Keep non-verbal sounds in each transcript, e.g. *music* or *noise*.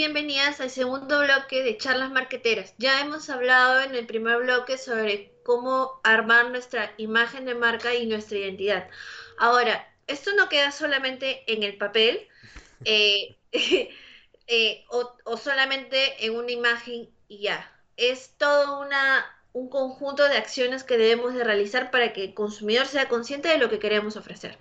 bienvenidas al segundo bloque de charlas marqueteras. Ya hemos hablado en el primer bloque sobre cómo armar nuestra imagen de marca y nuestra identidad. Ahora, esto no queda solamente en el papel *laughs* eh, *laughs* eh, o, solamente en una imagen y ya. Es todo una, un conjunto de acciones que debemos de realizar para que el consumidor sea consciente de lo que queremos ofrecer.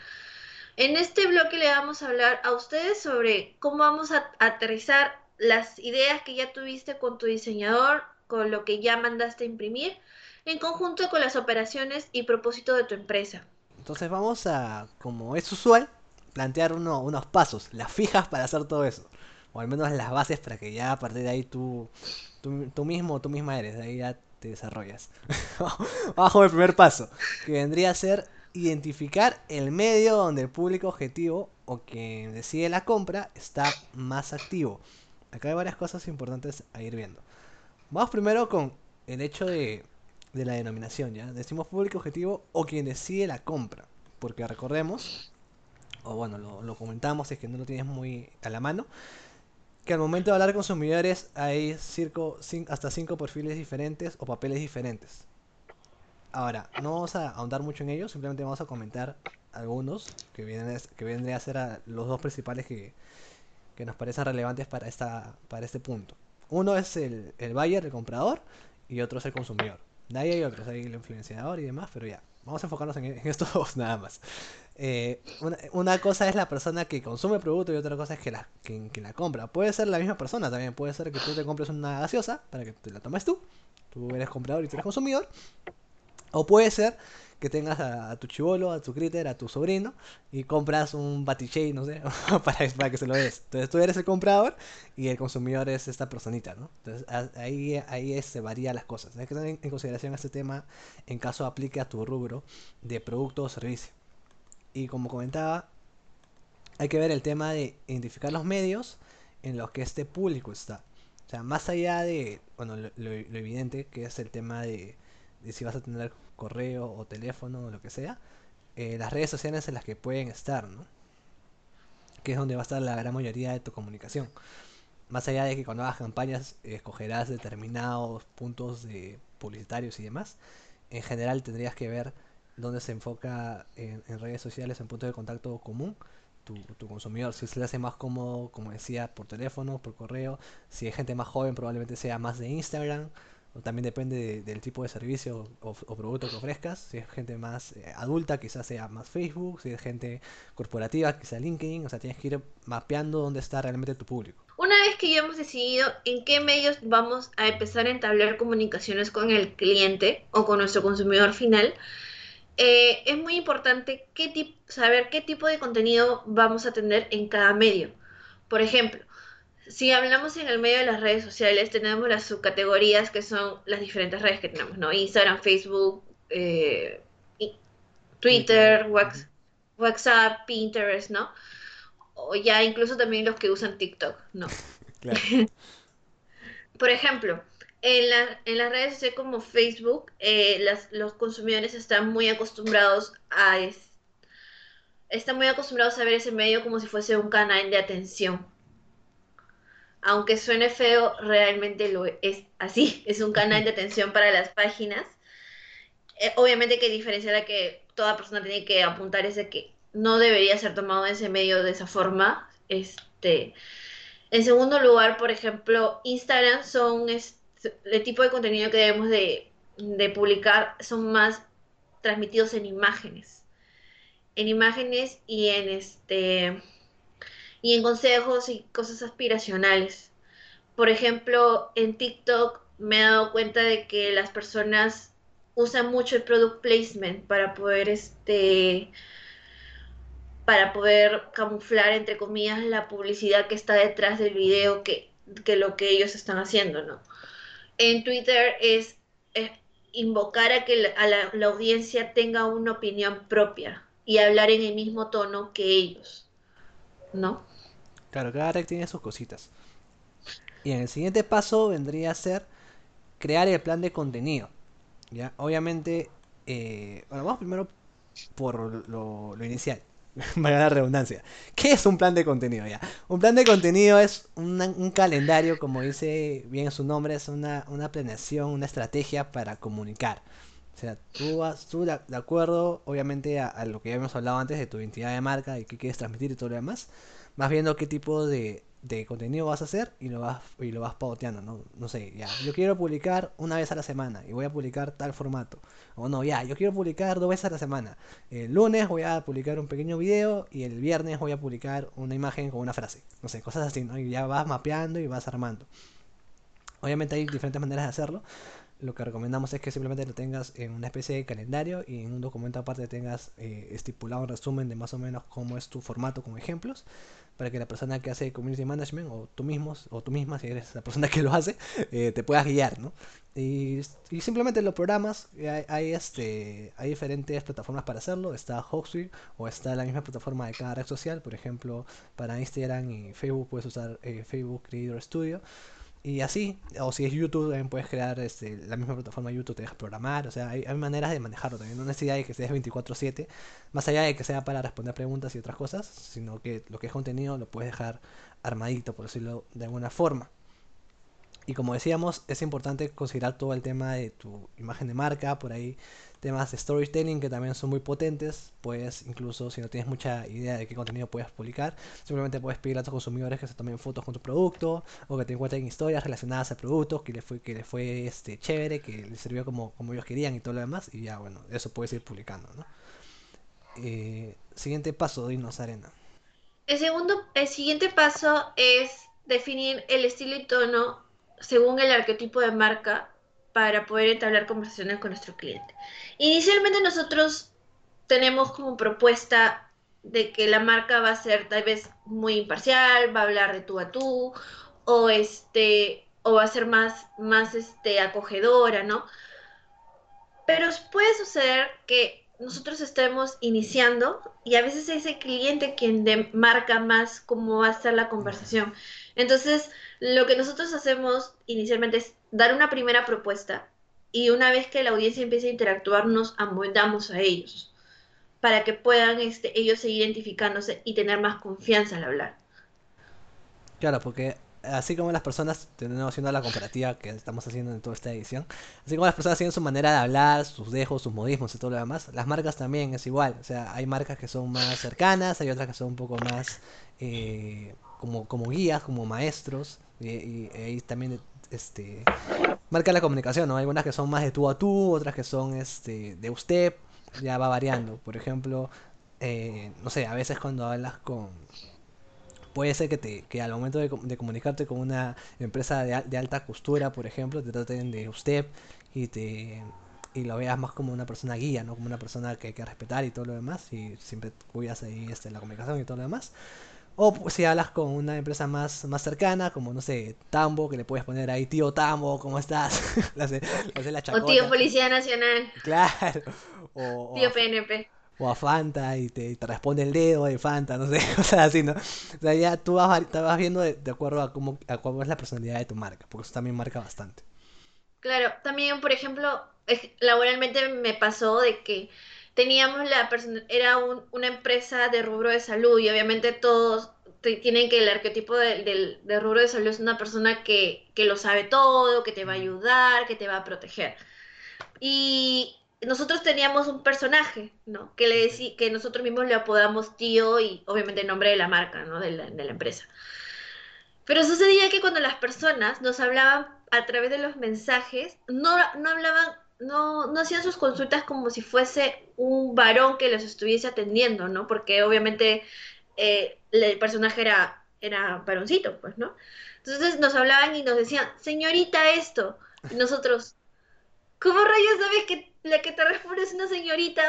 En este bloque le vamos a hablar a ustedes sobre cómo vamos a aterrizar las ideas que ya tuviste con tu diseñador, con lo que ya mandaste a imprimir, en conjunto con las operaciones y propósito de tu empresa. Entonces vamos a, como es usual, plantear unos pasos, las fijas para hacer todo eso. O al menos las bases para que ya a partir de ahí tú, tú, mismo o tú misma eres, de ahí ya te desarrollas. *laughs* Bajo el primer paso, que vendría a ser identificar el medio donde el público objetivo o quien decide la compra está más activo. Acá hay varias cosas importantes a ir viendo. Vamos primero con el hecho de, la denominación, ¿ya? Decimos público objetivo o quien decide la compra. Porque recordemos, o bueno, lo, comentamos, es que no lo tienes muy a la mano, que al momento de hablar con consumidores hay hasta cinco perfiles diferentes o papeles diferentes. Ahora, no vamos a ahondar mucho en ello, simplemente vamos a comentar algunos que vienen que vendrían a ser los dos principales que, nos parecen relevantes para esta para este punto. Uno es el, el buyer, el comprador, y otro es el consumidor. De ahí hay otros, hay el influenciador y demás, pero ya, vamos a enfocarnos en, *laughs* estos dos nada más. Eh, una, cosa es la persona que consume el producto y otra cosa es que la, que, la compra. Puede ser la misma persona también, puede ser que tú te compres una gaseosa para que te la tomes tú, tú eres comprador y tú eres consumidor, o puede ser que tengas a, tu chivolo, a tu critter, a tu sobrino y compras un batiche, no sé, *laughs* para, para, que se lo des. Entonces tú eres el comprador y el consumidor es esta personita, ¿no? Entonces ahí, ahí se varían las cosas. Hay que tener en consideración este tema en caso aplique a tu rubro de producto o servicio. Y como comentaba, hay que ver el tema de identificar los medios en los que este público está. O sea, más allá de, bueno, lo evidente que es el tema de y si vas a tener correo o teléfono o lo que sea, eh, las redes sociales en las que pueden estar, ¿no? Que es donde va a estar la gran mayoría de tu comunicación. Más allá de que cuando hagas campañas escogerás determinados puntos de publicitarios y demás, en general tendrías que ver dónde se enfoca en, redes sociales, en puntos de contacto común, tu, tu, consumidor. Si se le hace más cómodo, como decía, por teléfono, por correo. Si hay gente más joven, probablemente sea más de Instagram también depende del tipo de servicio o, producto que ofrezcas. Si es gente más eh, adulta, quizás sea más Facebook. Si es gente corporativa, quizás LinkedIn. O sea, tienes que ir mapeando dónde está realmente tu público. Una vez que ya hemos decidido en qué medios vamos a empezar a entablar comunicaciones con el cliente o con nuestro consumidor final, eh, es muy importante qué saber qué tipo de contenido vamos a tener en cada medio. Por ejemplo, si hablamos en el medio de las redes sociales, tenemos las subcategorías que son las diferentes redes que tenemos, ¿no? Instagram, Facebook, eh, Twitter, WhatsApp, Pinterest, ¿no? O ya incluso también los que usan TikTok, ¿no? Claro. *laughs* Por ejemplo, en, en, las redes sociales como Facebook, eh, los consumidores están muy acostumbrados a... están muy acostumbrados a ver ese medio como si fuese un canal de atención, aunque suene feo, realmente lo es así, *laughs* es un canal de atención para las páginas. Eh, obviamente que diferencia la que toda persona tiene que apuntar es que no debería ser tomado ese medio de esa forma. Este, en segundo lugar, por ejemplo, Instagram son el tipo de contenido que debemos de, de publicar son más transmitidos en imágenes. En imágenes y en este y en consejos y cosas aspiracionales. Por ejemplo, en TikTok me he dado cuenta de que las personas usan mucho el product placement para poder este para poder camuflar entre comillas la publicidad que está detrás del video que, lo que ellos están haciendo, ¿no? En Twitter es, invocar a que la, a la audiencia tenga una opinión propia y hablar en el mismo tono que ellos, ¿no? Claro, cada red tiene sus cositas. Y en el siguiente paso vendría a ser crear el plan de contenido. ¿ya? Obviamente, eh, bueno, vamos primero por lo, inicial. *laughs* Vaya la redundancia. ¿Qué es un plan de contenido ya? Un plan de contenido es un calendario, como dice bien su nombre, es una, una planeación, una estrategia para comunicar. O sea, tú vas, tú de, de acuerdo, obviamente, a, a lo que ya hemos hablado antes de tu identidad de marca y qué quieres transmitir y todo lo demás, vas viendo qué tipo de, contenido vas a hacer y lo vas, y lo vas pauteando, ¿no? No sé, ya, yo quiero publicar una vez a la semana y voy a publicar tal formato. O no, ya, yo quiero publicar dos veces a la semana. El lunes voy a publicar un pequeño video y el viernes voy a publicar una imagen con una frase. No sé, cosas así, ¿no? Y ya vas mapeando y vas armando. Obviamente hay diferentes maneras de hacerlo. Lo que recomendamos es que simplemente lo tengas en una especie de calendario y en un documento aparte tengas eh, estipulado un resumen de más o menos cómo es tu formato con ejemplos para que la persona que hace community management o tú mismo o tú misma si eres la persona que lo hace *laughs* eh, te puedas guiar, ¿no? Y, simplemente lo programas, y hay, hay, este, hay diferentes plataformas para hacerlo, está Hootsuite o está la misma plataforma de cada red social, por ejemplo, para Instagram y Facebook puedes usar eh, Facebook Creator Studio y así, o si es YouTube, también puedes crear este, la misma plataforma YouTube, te deja programar, o sea, hay, hay maneras de manejarlo también. No necesidad de que seas 24/7, más allá de que sea para responder preguntas y otras cosas, sino que lo que es contenido lo puedes dejar armadito, por decirlo de alguna forma. Y como decíamos, es importante considerar todo el tema de tu imagen de marca, por ahí temas de storytelling que también son muy potentes. Pues incluso si no tienes mucha idea de qué contenido puedes publicar, simplemente puedes pedir a tus consumidores que se tomen fotos con tu producto o que te encuentren historias relacionadas al producto que les fue, que fue este, chévere, que les sirvió como, como ellos querían y todo lo demás. Y ya, bueno, eso puedes ir publicando, ¿no? Eh, siguiente paso, Dinos Arena. El segundo, el siguiente paso es definir el estilo y tono según el arquetipo de marca para poder entablar conversaciones con nuestro cliente. Inicialmente nosotros tenemos como propuesta de que la marca va a ser tal vez muy imparcial, va a hablar de tú a tú, o este, o va a ser más, más este, acogedora, ¿no? Pero puede suceder que nosotros estemos iniciando y a veces es el cliente quien marca más cómo va a ser la conversación. Entonces, lo que nosotros hacemos inicialmente es dar una primera propuesta y una vez que la audiencia empiece a interactuar, nos amoldamos a ellos para que puedan este, ellos seguir identificándose y tener más confianza al hablar. Claro, porque así como las personas, tenemos haciendo la comparativa que estamos haciendo en toda esta edición, así como las personas tienen su manera de hablar, sus dejos, sus modismos y todo lo demás, las marcas también es igual. O sea, hay marcas que son más cercanas, hay otras que son un poco más eh, como, como guías, como maestros, y, y, ahí también este marca la comunicación, ¿no? Hay algunas que son más de tú a tú, otras que son este de usted, ya va variando. Por ejemplo, eh, no sé, a veces cuando hablas con puede ser que, te, que al momento de, de comunicarte con una empresa de, de, alta costura, por ejemplo, te traten de usted y te y lo veas más como una persona guía, no como una persona que hay que respetar y todo lo demás, y siempre cuidas ahí este, la comunicación y todo lo demás. O pues, si hablas con una empresa más, más cercana, como no sé, Tambo, que le puedes poner ahí, tío Tambo, ¿cómo estás? *laughs* le hace, le hace la o tío Policía Nacional. Claro. O, tío o, PNP o a Fanta y te, te, responde el dedo de Fanta, no sé, *laughs* cosas así, ¿no? O sea, ya tú vas, te vas viendo de, de, acuerdo a cómo, a cómo es la personalidad de tu marca, porque eso también marca bastante. Claro, también, por ejemplo, laboralmente me pasó de que teníamos la persona, era un, una empresa de rubro de salud y obviamente todos tienen que el arquetipo del de, de rubro de salud es una persona que, que lo sabe todo, que te va a ayudar, que te va a proteger. Y nosotros teníamos un personaje, ¿no? Que, le decí, que nosotros mismos le apodamos tío y obviamente el nombre de la marca, ¿no? De la, de la, empresa. Pero sucedía que cuando las personas nos hablaban a través de los mensajes, no, no hablaban, no, no hacían sus consultas como si fuese un varón que los estuviese atendiendo, ¿no? Porque obviamente eh, el personaje era, era varoncito, pues, ¿no? Entonces nos hablaban y nos decían, señorita esto, y nosotros, ¿cómo rayos sabes que la que te responde es una señorita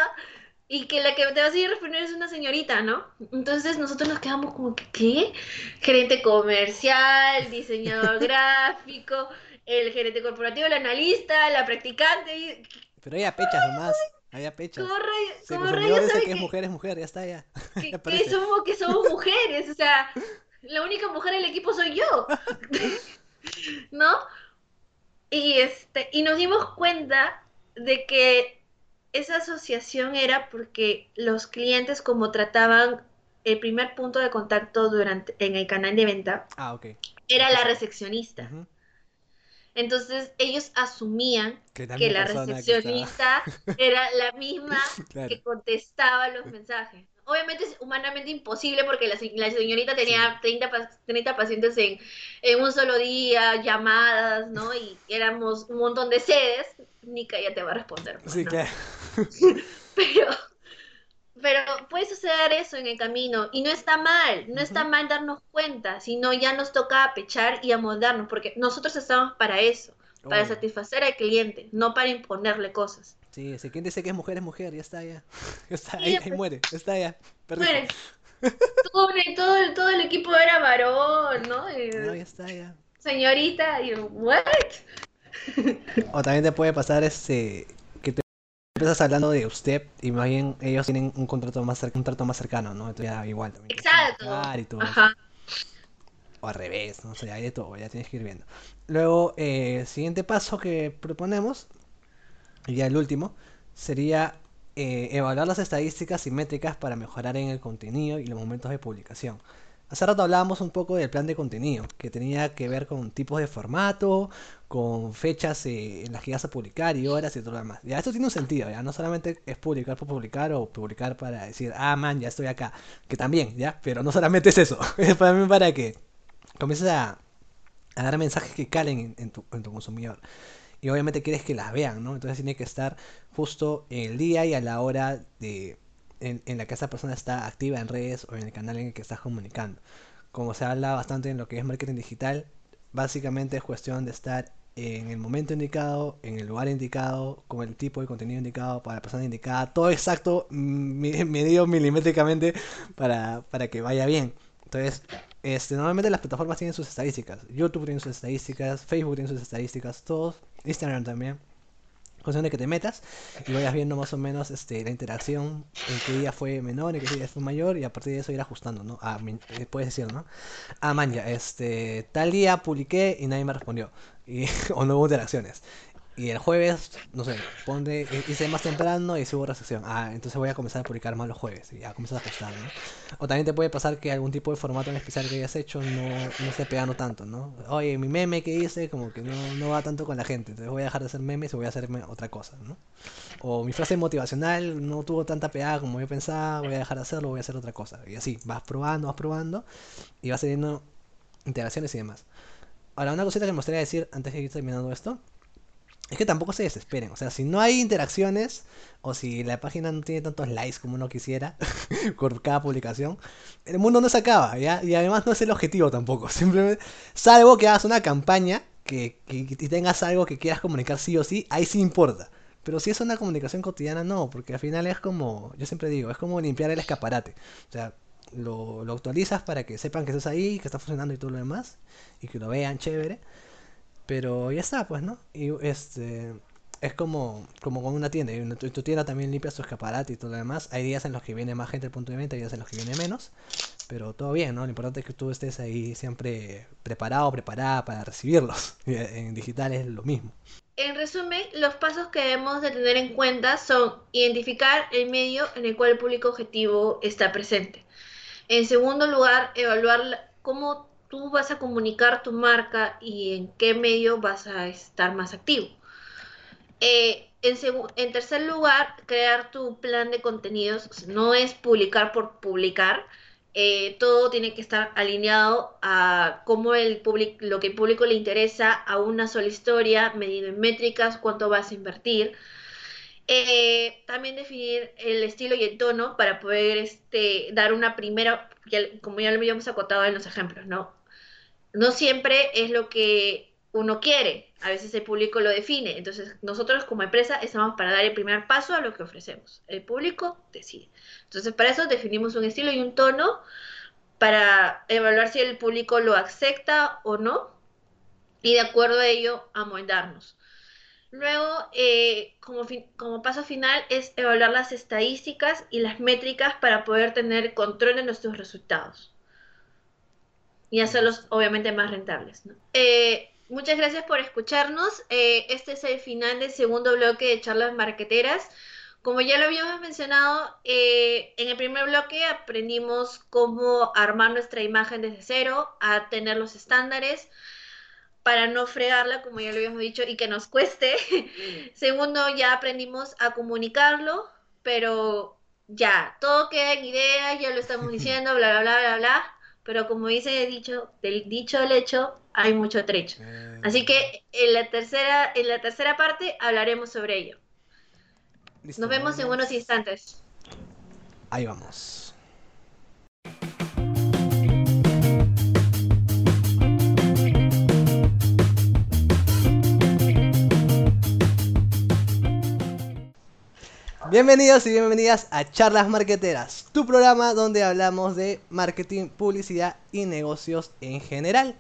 y que la que te va a seguir responder es una señorita, ¿no? Entonces nosotros nos quedamos como que, ¿qué? Gerente comercial, diseñador *laughs* gráfico, el gerente corporativo, el analista, la practicante. Pero ella pechas nomás. Había pechas. ¿Cómo rayos, Si el cómo rayos sabe que es que, mujer, es mujer, ya está, ya. *laughs* que- que somos, que somos mujeres? O sea, la única mujer del equipo soy yo. *laughs* ¿No? Y, este, y nos dimos cuenta de que esa asociación era porque los clientes como trataban el primer punto de contacto durante en el canal de venta Ah, ok. era la recepcionista. Ujú. Entonces ellos asumían Que la que misma la persona que recepcionista era la misma *laughs* Claro. que contestaba los mensajes. Obviamente es humanamente imposible porque la, se- la señorita tenía 30, pa- 30 pacientes en, en un solo día, llamadas, ¿no? Y éramos un montón de sedes. Nica ya te va a responder. pues, Sí, ¿no? claro. *laughs* Pero, pero puede suceder eso en el camino y no está mal, no está mal darnos cuenta, sino ya nos toca apechar y amoldarnos, porque nosotros estamos para eso, para satisfacer al cliente, no para imponerle cosas. Sí, si quien dice que es mujer es mujer, ya está, ya. *laughs* Ya está, ahí, ahí muere, está ya. Bueno, *laughs* todo, el- todo, el- todo el equipo era varón, ¿no? Y, No, ya está, ya. señorita, y ¿what? O también te puede pasar este empiezas hablando de usted y más bien ellos tienen un contrato más un trato más cercano, ¿no? Entonces ya igual también. Exacto. marcar y todo eso. Ajá. O al revés, no sé, hay de todo, ya tienes que ir viendo. Luego, eh, siguiente paso que proponemos, y ya el último, sería eh, evaluar las estadísticas y métricas para mejorar en el contenido y los momentos de publicación. Hace rato hablábamos un poco del plan de contenido, que tenía que ver con tipos de formato, con fechas eh, en las que vas a publicar y horas y todo lo demás. Ya esto tiene un sentido, ya no solamente es publicar por publicar o publicar para decir, ah, man, ya estoy acá, que también, ya, pero no solamente es eso, *laughs* es para para que comiences a, dar mensajes que calen en, tu, en tu consumidor. Y obviamente quieres que las vean, ¿no? Entonces tiene que estar justo el día y a la hora de, en, en la que esa persona está activa en redes o en el canal en el que estás comunicando. Como se habla bastante en lo que es marketing digital, básicamente es cuestión de estar en el momento indicado, en el lugar indicado, con el tipo de contenido indicado, para la persona indicada, todo exacto, mm, *laughs* medido milimétricamente para, para que vaya bien. Entonces, este, normalmente las plataformas tienen sus estadísticas. YouTube tiene sus estadísticas, Facebook tiene sus estadísticas, todos, Instagram también. Cuestión de que te metas y vayas viendo más o menos este, la interacción, en qué día fue menor, en qué día fue mayor, y a partir de eso ir ajustando, ¿no? Ah, eh, puedes decir, ¿no? Ah, man, este, tal día publiqué y nadie me respondió. Y, *laughs* o no hubo interacciones. Y el jueves, no sé, ponte, hice más temprano y sí hubo recepción. Ah, entonces voy a comenzar a publicar más los jueves. Y ya comienzas a ajustar, ¿no? O también te puede pasar que algún tipo de formato en especial que hayas hecho no, no esté pegando tanto, ¿no? Oye, mi meme que hice como que no, no va tanto con la gente. Entonces voy a dejar de hacer memes y voy a hacerme otra cosa, ¿no? O mi frase motivacional no tuvo tanta pegada como yo pensaba, voy a dejar de hacerlo, voy a hacer otra cosa. Y así, vas probando, vas probando y vas teniendo interacciones y demás. Ahora, una cosita que me gustaría decir antes de ir terminando esto, es que tampoco se desesperen. O sea, si no hay interacciones o si la página no tiene tantos likes como uno quisiera *laughs* por cada publicación, el mundo no se acaba, ¿ya? Y además no es el objetivo tampoco. *laughs* Simplemente, salvo que hagas una campaña que, que, y tengas algo que quieras comunicar sí o sí, ahí sí importa. Pero si es una comunicación cotidiana, no, porque al final es como, yo siempre digo, es como limpiar el escaparate. O sea, lo, lo actualizas para que sepan que estás ahí, que está funcionando y todo lo demás, y que lo vean chévere. Pero ya está, pues, ¿no? Y este es como, como con una tienda. En tu, tu tienda también limpias tu escaparate y todo lo demás. Hay días en los que viene más gente al punto de venta, hay días en los que viene menos. Pero todo bien, ¿no? Lo importante es que tú estés ahí siempre preparado, preparada para recibirlos. *laughs* En digital es lo mismo. En resumen, los pasos que debemos de tener en cuenta son identificar el medio en el cual el público objetivo está presente. En segundo lugar, evaluar cómo tú vas a comunicar tu marca y en qué medio vas a estar más activo. Eh, en, tercer lugar, crear tu plan de contenidos. No es publicar por publicar. Eh, todo tiene que estar alineado a cómo el lo que el público le interesa, a una sola historia, medido en métricas, cuánto vas a invertir. Eh, también definir el estilo y el tono para poder este, dar una primera, como ya lo habíamos acotado en los ejemplos, ¿no? No siempre es lo que uno quiere, a veces el público lo define, entonces nosotros como empresa estamos para dar el primer paso a lo que ofrecemos, el público decide. Entonces para eso definimos un estilo y un tono para evaluar si el público lo acepta o no y de acuerdo a ello amoldarnos. Luego, eh, como, como paso final, es evaluar las estadísticas y las métricas para poder tener control de nuestros resultados y hacerlos obviamente más rentables. ¿no? Eh, muchas gracias por escucharnos. Eh, este es el final del segundo bloque de charlas marqueteras. Como ya lo habíamos mencionado, eh, en el primer bloque aprendimos cómo armar nuestra imagen desde cero, a tener los estándares para no fregarla, como ya lo habíamos dicho, y que nos cueste. *laughs* Segundo, ya aprendimos a comunicarlo, pero ya, todo queda en ideas, ya lo estamos *laughs* diciendo, bla, bla, bla, bla, bla. Pero como dice el dicho, del dicho al hecho, hay mucho trecho. Eh, Así que en la tercera, en la tercera parte hablaremos sobre ello. listo, Nos vemos en unos instantes. Ahí vamos. Bienvenidos y bienvenidas a Charlas Marqueteras, tu programa donde hablamos de marketing, publicidad y negocios en general.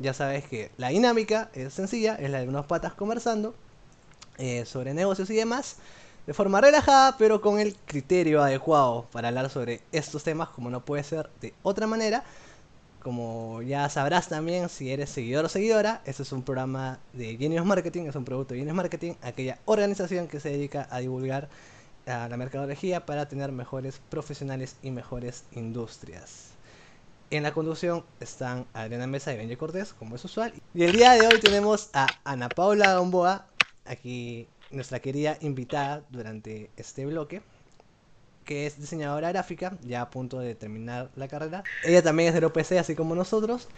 Ya sabes que la dinámica es sencilla, es la de unos patas conversando eh, sobre negocios y demás, de forma relajada, pero con el criterio adecuado para hablar sobre estos temas, como no puede ser de otra manera. Como ya sabrás también, si eres seguidor o seguidora, este es un programa de Genius Marketing, es un producto de Genius Marketing, aquella organización que se dedica a divulgar a la mercadología para tener mejores profesionales y mejores industrias. En la conducción están Adriana Mesa y Benji Cortés, como es usual. Y el día de hoy tenemos a Ana Paula Gamboa, aquí nuestra querida invitada durante este bloque, que es diseñadora gráfica, ya a punto de terminar la carrera. Ella también es del OPC, así como nosotros,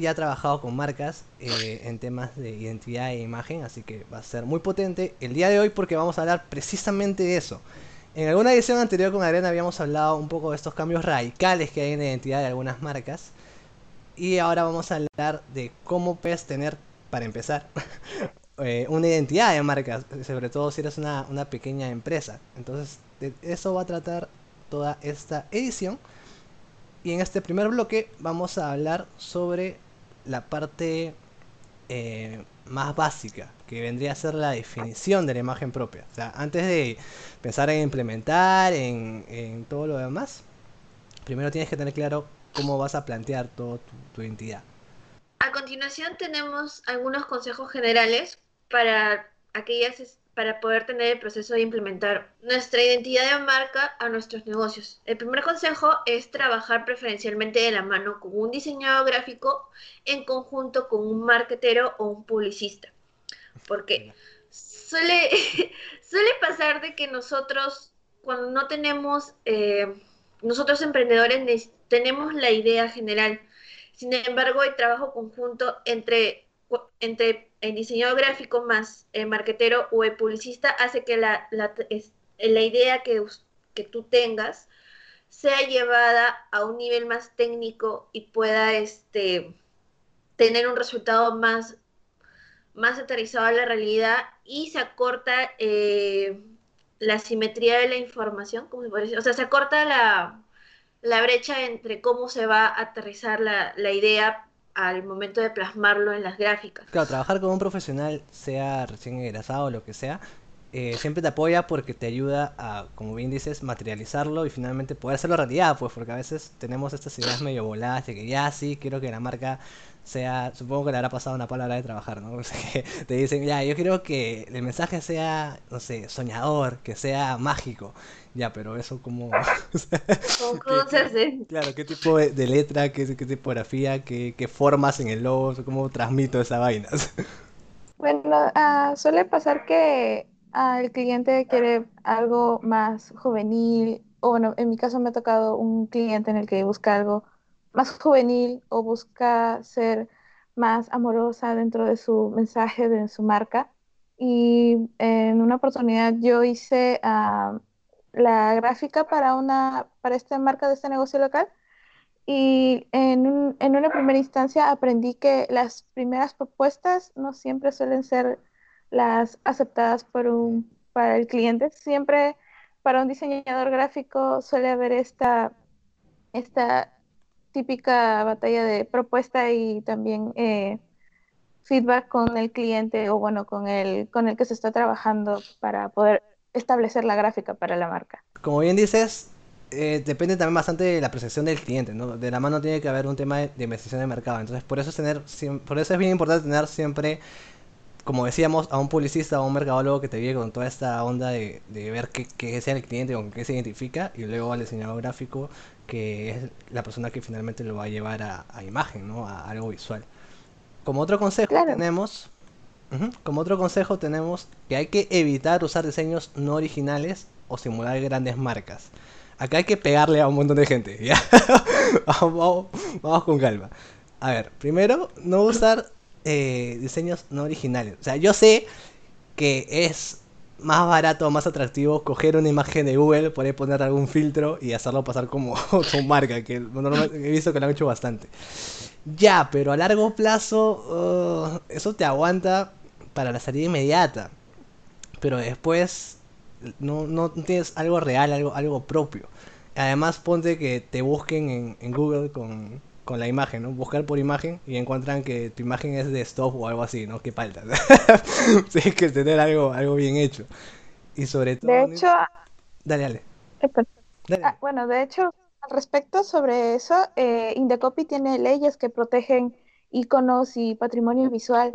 ya ha trabajado con marcas eh, en temas de identidad e imagen, así que va a ser muy potente el día de hoy porque vamos a hablar precisamente de eso. En alguna edición anterior con Adriana habíamos hablado un poco de estos cambios radicales que hay en la identidad de algunas marcas. Y ahora vamos a hablar de cómo puedes tener, para empezar, *laughs* eh, una identidad de marca, sobre todo si eres una, una pequeña empresa. Entonces, de eso va a tratar toda esta edición. Y en este primer bloque vamos a hablar sobre la parte eh, más básica, que vendría a ser la definición de la imagen propia. O sea, antes de pensar en implementar, en, en todo lo demás, primero tienes que tener claro cómo vas a plantear toda tu, tu identidad. A continuación tenemos algunos consejos generales para aquellas para poder tener el proceso de implementar nuestra identidad de marca a nuestros negocios. El primer consejo es trabajar preferencialmente de la mano con un diseñador gráfico en conjunto con un marketero o un publicista. Porque suele, *laughs* suele pasar de que nosotros, cuando no tenemos, eh, nosotros emprendedores tenemos la idea general, sin embargo, el trabajo conjunto entre, entre el diseñador gráfico más el marquetero o el publicista hace que la, la, es- la idea que, que tú tengas sea llevada a un nivel más técnico y pueda este, tener un resultado más, más aterrizado a la realidad y se acorta eh, la simetría de la información, como se puede decir? O sea, se acorta la, la brecha entre cómo se va a aterrizar la, la idea al momento de plasmarlo en las gráficas. Claro, trabajar con un profesional, sea recién egresado o lo que sea, eh, siempre te apoya porque te ayuda a, como bien dices, materializarlo y finalmente poder hacerlo realidad, pues porque a veces tenemos estas ideas medio voladas de que ya sí, quiero que la marca sea, supongo que le habrá pasado una palabra de trabajar, ¿no? *laughs* O sea, que te dicen, ya, yo quiero que el mensaje sea, no sé, soñador, que sea mágico, ya, pero eso como... *laughs* ¿Cómo, ¿qué- cómo se hace? Claro, qué tipo de, de letra, qué, qué tipografía, qué, qué formas en el logo, cómo transmito esa vaina. *laughs* Bueno, ah, suele pasar que el cliente quiere algo más juvenil, o bueno, en mi caso me ha tocado un cliente en el que busca algo más juvenil o busca ser más amorosa dentro de su mensaje, de su marca. Y en una oportunidad yo hice ah, la gráfica para una, para esta marca de este negocio local. Y en, en una primera instancia aprendí que las primeras propuestas no siempre suelen ser las aceptadas por un, para el cliente. Siempre para un diseñador gráfico suele haber esta, esta típica batalla de propuesta y también eh, feedback con el cliente o bueno, con el, con el que se está trabajando para poder establecer la gráfica para la marca. Como bien dices, eh, depende también bastante de la percepción del cliente, ¿no? De la mano tiene que haber un tema de, de investigación de mercado. Entonces, por eso es tener, por eso es bien importante tener siempre como decíamos, a un publicista o a un mercadólogo que te viene con toda esta onda de, de ver qué, qué es el cliente, con qué se identifica, y luego al diseñador gráfico, que es la persona que finalmente lo va a llevar a, a imagen, ¿no? A algo visual. Como otro consejo Claro. tenemos, como otro consejo tenemos que hay que evitar usar diseños no originales o simular grandes marcas. Acá hay que pegarle a un montón de gente, *laughs* vamos, con calma. A ver, primero, no usar eh, diseños no originales. O sea, yo sé que es más barato, más atractivo coger una imagen de Google, por ahí poner algún filtro y hacerlo pasar como *laughs* tu marca, que normalmente he visto que lo han hecho bastante. Ya, pero a largo plazo, uh, eso te aguanta para la salida inmediata. Pero después no, no tienes algo real, algo, algo propio. Además, ponte que te busquen en, en Google con, con la imagen, ¿no? Buscar por imagen y encuentran que tu imagen es de stop o algo así, ¿no? Qué falta. *laughs* Tienes que tener algo, algo bien hecho. Y sobre todo... De hecho, Dale, dale. ah, bueno, de hecho, al respecto sobre eso, eh, Indecopy tiene leyes que protegen iconos y patrimonio visual.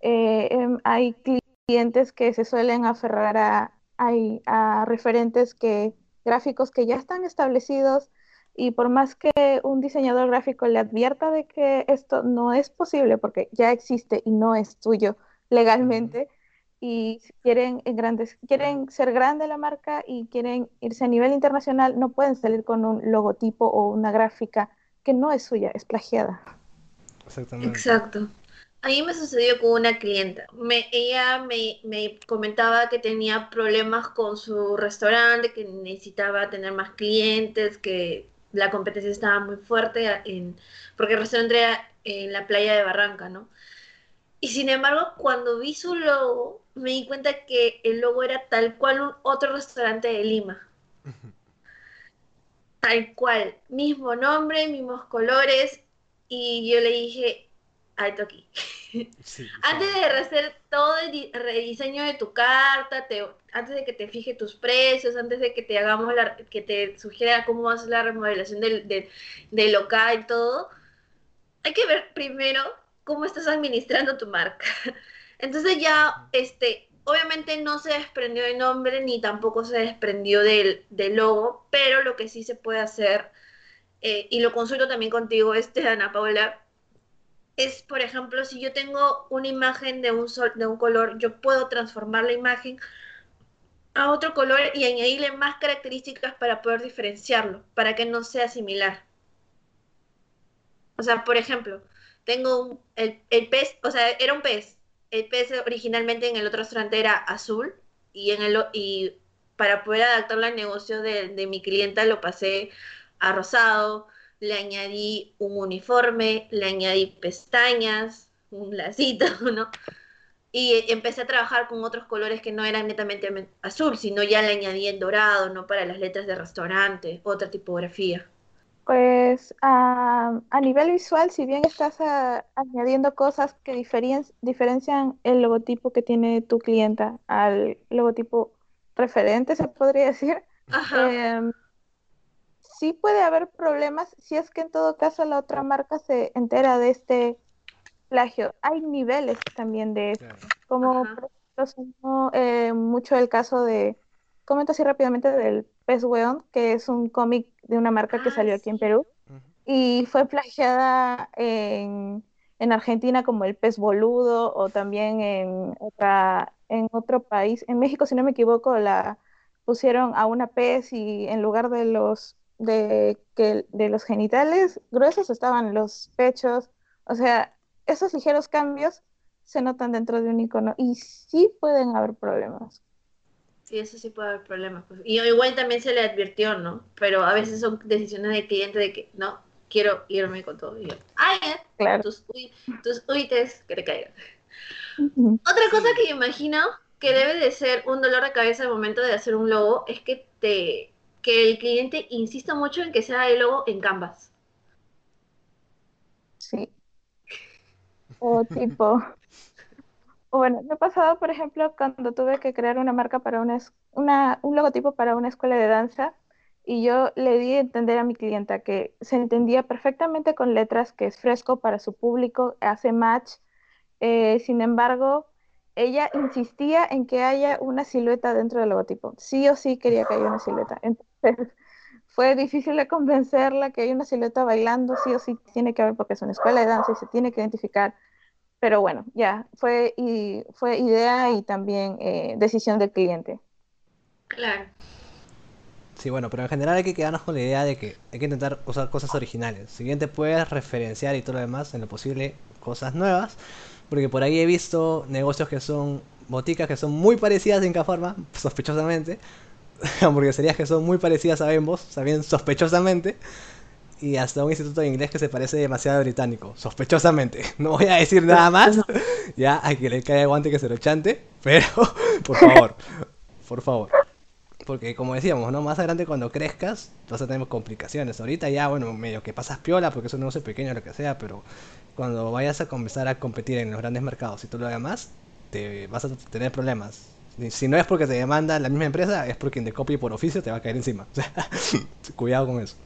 Eh, em, hay clientes que se suelen aferrar a, hay- a referentes que, gráficos que ya están establecidos y por más que un diseñador gráfico le advierta de que esto no es posible porque ya existe y no es tuyo legalmente, y quieren, engrandes- quieren ser grande la marca y quieren irse a nivel internacional, no pueden salir con un logotipo o una gráfica que no es suya, es plagiada. Exactamente. Exacto. A mí me sucedió con una clienta. Me, ella me, me comentaba que tenía problemas con su restaurante, que necesitaba tener más clientes, que la competencia estaba muy fuerte en, porque el restaurante era en la playa de Barranca, ¿no? Y sin embargo, cuando vi su logo, me di cuenta que el logo era tal cual un otro restaurante de Lima. Tal cual, mismo nombre, mismos colores, y yo le dije, alto aquí. *laughs* *laughs* Sí, Antes de hacer todo el di- rediseño de tu carta, te- antes de que te fije tus precios, antes de que te hagamos la, que te sugiera cómo vas a hacer la remodelación del, del, del local y todo, hay que ver primero cómo estás administrando tu marca. *laughs* Entonces ya, este, obviamente no se desprendió del nombre ni tampoco se desprendió del, del logo, pero lo que sí se puede hacer, eh, y lo consulto también contigo, este, Ana Paula, es, por ejemplo, si yo tengo una imagen de un, sol, de un color, yo puedo transformar la imagen a otro color y añadirle más características para poder diferenciarlo, para que no sea similar. O sea, por ejemplo, tengo un, el, el pez, o sea, era un pez. El pez originalmente en el otro restaurante era azul y, en el, para poder adaptarlo al negocio de, de mi clienta lo pasé a rosado, le añadí un uniforme, le añadí pestañas, un lacito, *laughs* ¿no? Y empecé a trabajar con otros colores que no eran netamente azul, sino ya le añadí el dorado, ¿no? Para las letras de restaurante, otra tipografía. Pues a, a nivel visual, si bien estás a- añadiendo cosas que diferencian el logotipo que tiene tu clienta al logotipo referente, se podría decir, em, sí puede haber problemas si es que en todo caso la otra marca se entera de este plagio. Hay niveles también de esto, como por ejemplo, eh, mucho el caso de, comento así rápidamente del Pez Weón, que es un cómic de una marca que Ah, salió aquí en. Perú y fue plagiada en, en Argentina como el pez boludo o también en otra, en otro país. En México, si no me equivoco, la pusieron a una pez y en lugar de los de que de los genitales gruesos estaban los pechos. O sea, esos ligeros cambios se notan dentro de un icono y sí pueden haber problemas. Sí, eso sí puede haber problemas. Pues. Y igual también se le advirtió, ¿no? Pero a veces son decisiones del cliente de que, no, quiero irme con todo. Y yo, ah, ya, Claro. tus, uy, tus uites que le caigan. Otra cosa que imagino que debe de ser un dolor de cabeza al momento de hacer un logo es que te que el cliente insista mucho en que sea el logo en Canvas. Sí. O tipo, o bueno, me ha pasado, por ejemplo, cuando tuve que crear una marca para una, una, un logotipo para una escuela de danza y yo le di a entender a mi clienta que se entendía perfectamente con letras, que es fresco para su público, hace match. Eh, sin embargo, ella insistía en que haya una silueta dentro del logotipo. Sí o sí quería que haya una silueta. Entonces, *laughs* fue difícil de convencerla que hay una silueta bailando, sí o sí tiene que haber, porque es una escuela de danza y se tiene que identificar. Pero bueno, ya, fue, y, fue idea y también eh, decisión del cliente. Claro. Sí, bueno, pero en general hay que quedarnos con la idea de que hay que intentar usar cosas originales. Si bien te puedes referenciar y todo lo demás, en lo posible, cosas nuevas. Porque por ahí he visto negocios que son boticas que son muy parecidas en cada forma, sospechosamente, *laughs* hamburgueserías que son muy parecidas a Bembos, también sospechosamente, y hasta un instituto de inglés que se parece demasiado británico, sospechosamente. *laughs* No voy a decir nada más, *laughs* ya hay que le caiga guante que se lo chante, pero *laughs* por favor, por favor. Porque como decíamos, ¿no? Más adelante cuando crezcas vas a tener complicaciones. Ahorita ya, bueno, medio que pasas piola porque es un negocio pequeño lo que sea, pero cuando vayas a comenzar a competir en los grandes mercados y todo lo demás, te vas a tener problemas si no es porque te demanda la misma empresa, es porque quien te copie por oficio te va a caer encima. *laughs* cuidado con eso.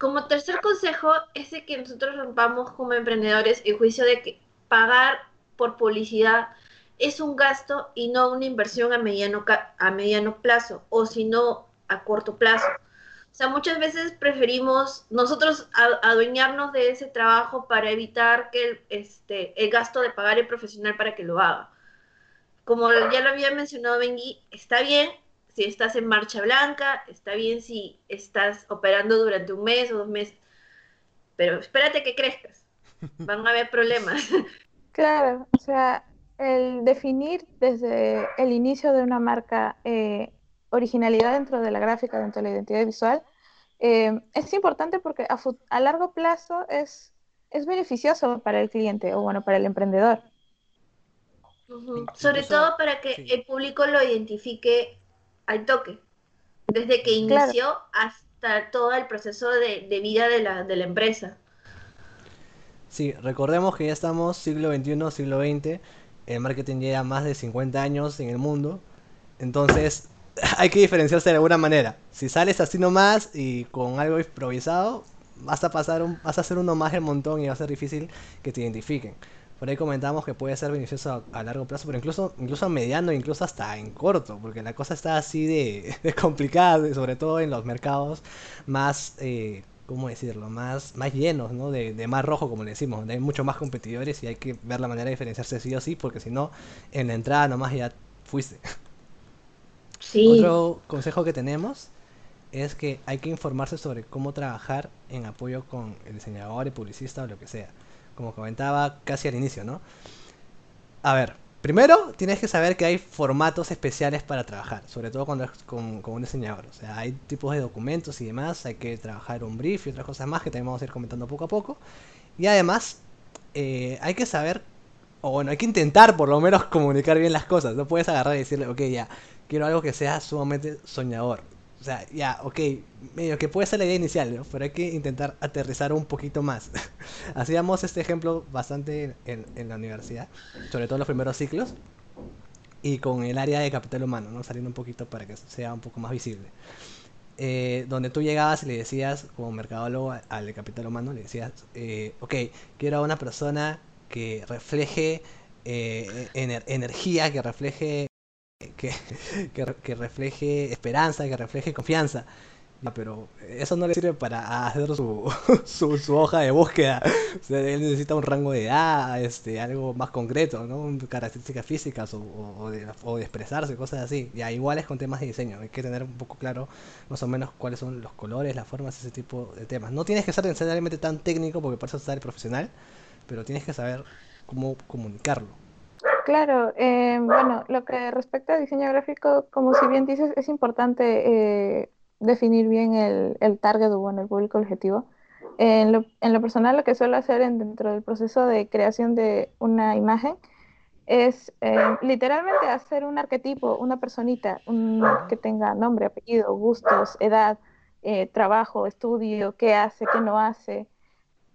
Como tercer consejo es de que nosotros rompamos como emprendedores el juicio de que pagar por publicidad es un gasto y no una inversión a mediano, a mediano plazo o si no a corto plazo. O sea, muchas veces preferimos nosotros adueñarnos de ese trabajo para evitar que el, este, el gasto de pagar el profesional para que lo haga como ya lo había mencionado Benji, está bien si estás en marcha blanca, está bien si estás operando durante un mes o dos meses, pero espérate que crezcas, *laughs* van a haber problemas. Claro, o sea, el definir desde el inicio de una marca eh, originalidad dentro de la gráfica, dentro de la identidad visual, eh, es importante porque a, largo plazo es, es beneficioso para el cliente o bueno, para el emprendedor. Sobre todo para que el público lo identifique al toque, desde que inició hasta todo el proceso de, vida de la, de la, empresa. Sí, recordemos que ya estamos siglo XXI, siglo XX, el marketing lleva más de 50 años en el mundo, entonces *laughs* hay que diferenciarse de alguna manera. Si sales así nomás y con algo improvisado, vas a pasar un, vas a hacer uno más del montón y va a ser difícil que te identifiquen. Por ahí comentamos que puede ser beneficioso a, largo plazo, pero incluso, incluso a mediano, incluso hasta en corto, porque la cosa está así de, *laughs* complicada, sobre todo en los mercados más, eh, ¿cómo decirlo?, más, más llenos, ¿no? De, de más rojo, como le decimos, donde hay muchos más competidores y hay que ver la manera de diferenciarse sí o sí, porque si no, en la entrada nomás ya fuiste. *laughs* Sí. Otro consejo que tenemos es que hay que informarse sobre cómo trabajar en apoyo con el diseñador, el publicista o lo que sea como comentaba casi al inicio, ¿no? A ver, primero tienes que saber que hay formatos especiales para trabajar, sobre todo cuando es con, un diseñador. O sea, hay tipos de documentos y demás, hay que trabajar un brief y otras cosas más que también vamos a ir comentando poco a poco. Y además, eh, hay que saber, o bueno, hay que intentar por lo menos *laughs* comunicar bien las cosas. No puedes agarrar y decirle, ok, ya, quiero algo que sea sumamente soñador. O sea, ya, ok, medio que puede ser la idea inicial, ¿no? Pero hay que intentar aterrizar un poquito más. *laughs* Hacíamos este ejemplo bastante en, en, la universidad, sobre todo en los primeros ciclos, y con el área de capital humano, ¿no? Saliendo un poquito para que sea un poco más visible. Eh, donde tú llegabas y le decías, como mercadólogo al de capital humano, le decías, eh, ok, quiero a una persona que refleje eh, energía, que refleje que, que, refleje esperanza, que refleje confianza. Pero eso no le sirve para hacer su, *laughs* su, hoja de búsqueda. él necesita un rango de edad, este, algo más concreto, ¿no? características físicas o, o, de, o, de, expresarse, cosas así. Ya, igual es con temas de diseño. Hay que tener un poco claro más o menos cuáles son los colores, las formas, ese tipo de temas. No tienes que ser necesariamente tan técnico porque para eso está el profesional, pero tienes que saber cómo comunicarlo. Claro, eh, bueno, lo que respecta a diseño gráfico, como si bien dices, es importante eh, definir bien el, el, target o bueno, el público objetivo. En lo, en lo, personal, lo que suelo hacer en, dentro del proceso de creación de una imagen es eh, literalmente hacer un arquetipo, una personita un, que tenga nombre, apellido, gustos, edad, trabajo, estudio, qué hace, qué no hace,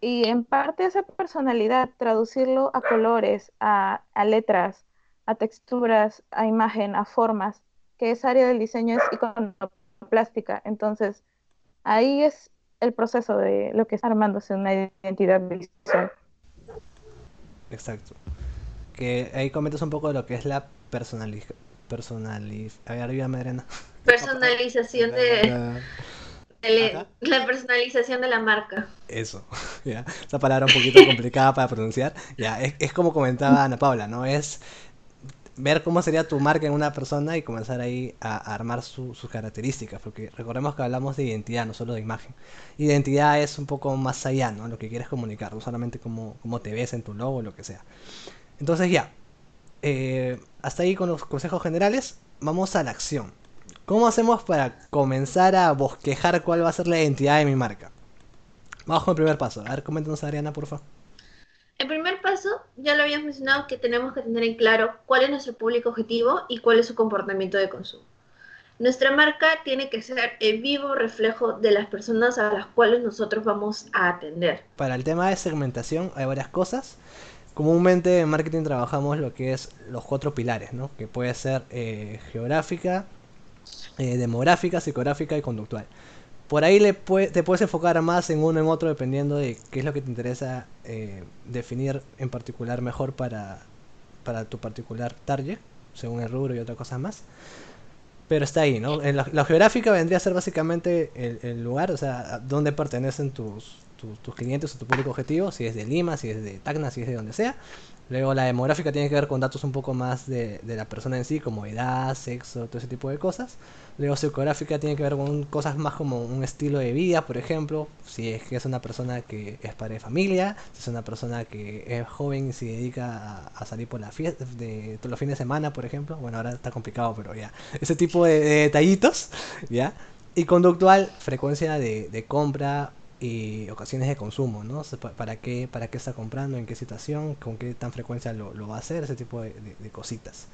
y en parte esa personalidad, traducirlo a colores, a, letras, a texturas, a imagen, a formas, que esa área del diseño es iconoplástica. Entonces, ahí es el proceso de lo que es armándose una identidad visual. Exacto. que ahí comentas un poco de lo que es la personalización. Personaliz... A ver. Personalización de... *laughs* la personalización de la marca. Eso, *laughs* ya. Esa palabra un poquito complicada para pronunciar. Ya, es, es como comentaba Ana Paula, ¿no? Es ver cómo sería tu marca en una persona y comenzar ahí a, armar sus características, porque recordemos que hablamos de identidad, no solo de imagen. Identidad es un poco más allá, ¿no? Lo que quieres comunicar, no solamente cómo, cómo te ves en tu logo o lo que sea. Entonces ya, eh, hasta ahí con los consejos generales, vamos a la acción. ¿Cómo hacemos para comenzar a bosquejar cuál va a ser la identidad de mi marca? Vamos con el primer paso. A ver, coméntanos Adriana, por favor. El primer paso, ya lo habías mencionado, que tenemos que tener en claro cuál es nuestro público objetivo y cuál es su comportamiento de consumo. Nuestra marca tiene que ser el vivo reflejo de las personas a las cuales nosotros vamos a atender. Para el tema de segmentación hay varias cosas. Comúnmente en marketing trabajamos lo que es los cuatro pilares, ¿no? que puede ser eh, geográfica, eh, demográfica, psicográfica y conductual por ahí le te puedes enfocar más en uno en otro dependiendo de qué es lo que te interesa eh, definir en particular mejor para, para tu particular target, según el rubro y otras cosas más. Pero está ahí, ¿no? En la, geográfica vendría a ser básicamente el, lugar, o sea, dónde pertenecen tus, tus, tus, clientes o tu público objetivo, si es de Lima, si es de Tacna, si es de donde sea. Luego la demográfica tiene que ver con datos un poco más de, de la persona en sí, como edad, sexo, todo ese tipo de cosas. Luego psicográfica tiene que ver con cosas más como un estilo de vida, por ejemplo, si es que es una persona que es padre de familia, si es una persona que es joven y se dedica a, salir por la fiesta, de todos los fines de semana, por ejemplo. Bueno, ahora está complicado, pero ya. Ese tipo de, detallitos, ¿ya? Y conductual, frecuencia de, compra y ocasiones de consumo, ¿no? ¿Para qué, ¿Para qué está comprando? ¿En qué situación? ¿Con qué tan frecuencia lo, lo va a hacer? Ese tipo de, de cositas.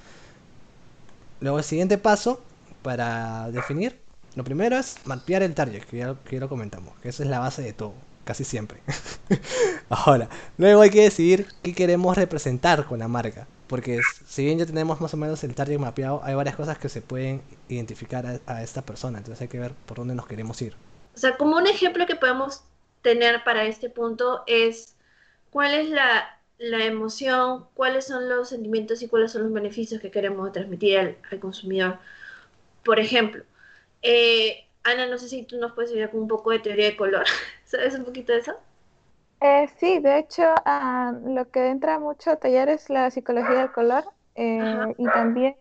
Luego el siguiente paso para definir, lo primero es mapear el target, que ya, lo comentamos, que esa es la base de todo, casi siempre. *laughs* Ahora, luego hay que decidir qué queremos representar con la marca, porque si bien ya tenemos más o menos el target mapeado, hay varias cosas que se pueden identificar a, esta persona, entonces hay que ver por dónde nos queremos ir. O sea, como un ejemplo que podemos tener para este punto es cuál es la, la emoción, cuáles son los sentimientos y cuáles son los beneficios que queremos transmitir al, al consumidor. Por ejemplo, eh, Ana, no sé si tú nos puedes ayudar con un poco de teoría de color. *laughs* ¿Sabes un poquito de eso? Eh, sí, de hecho, ah, lo que entra mucho a taller es la psicología del color eh, y también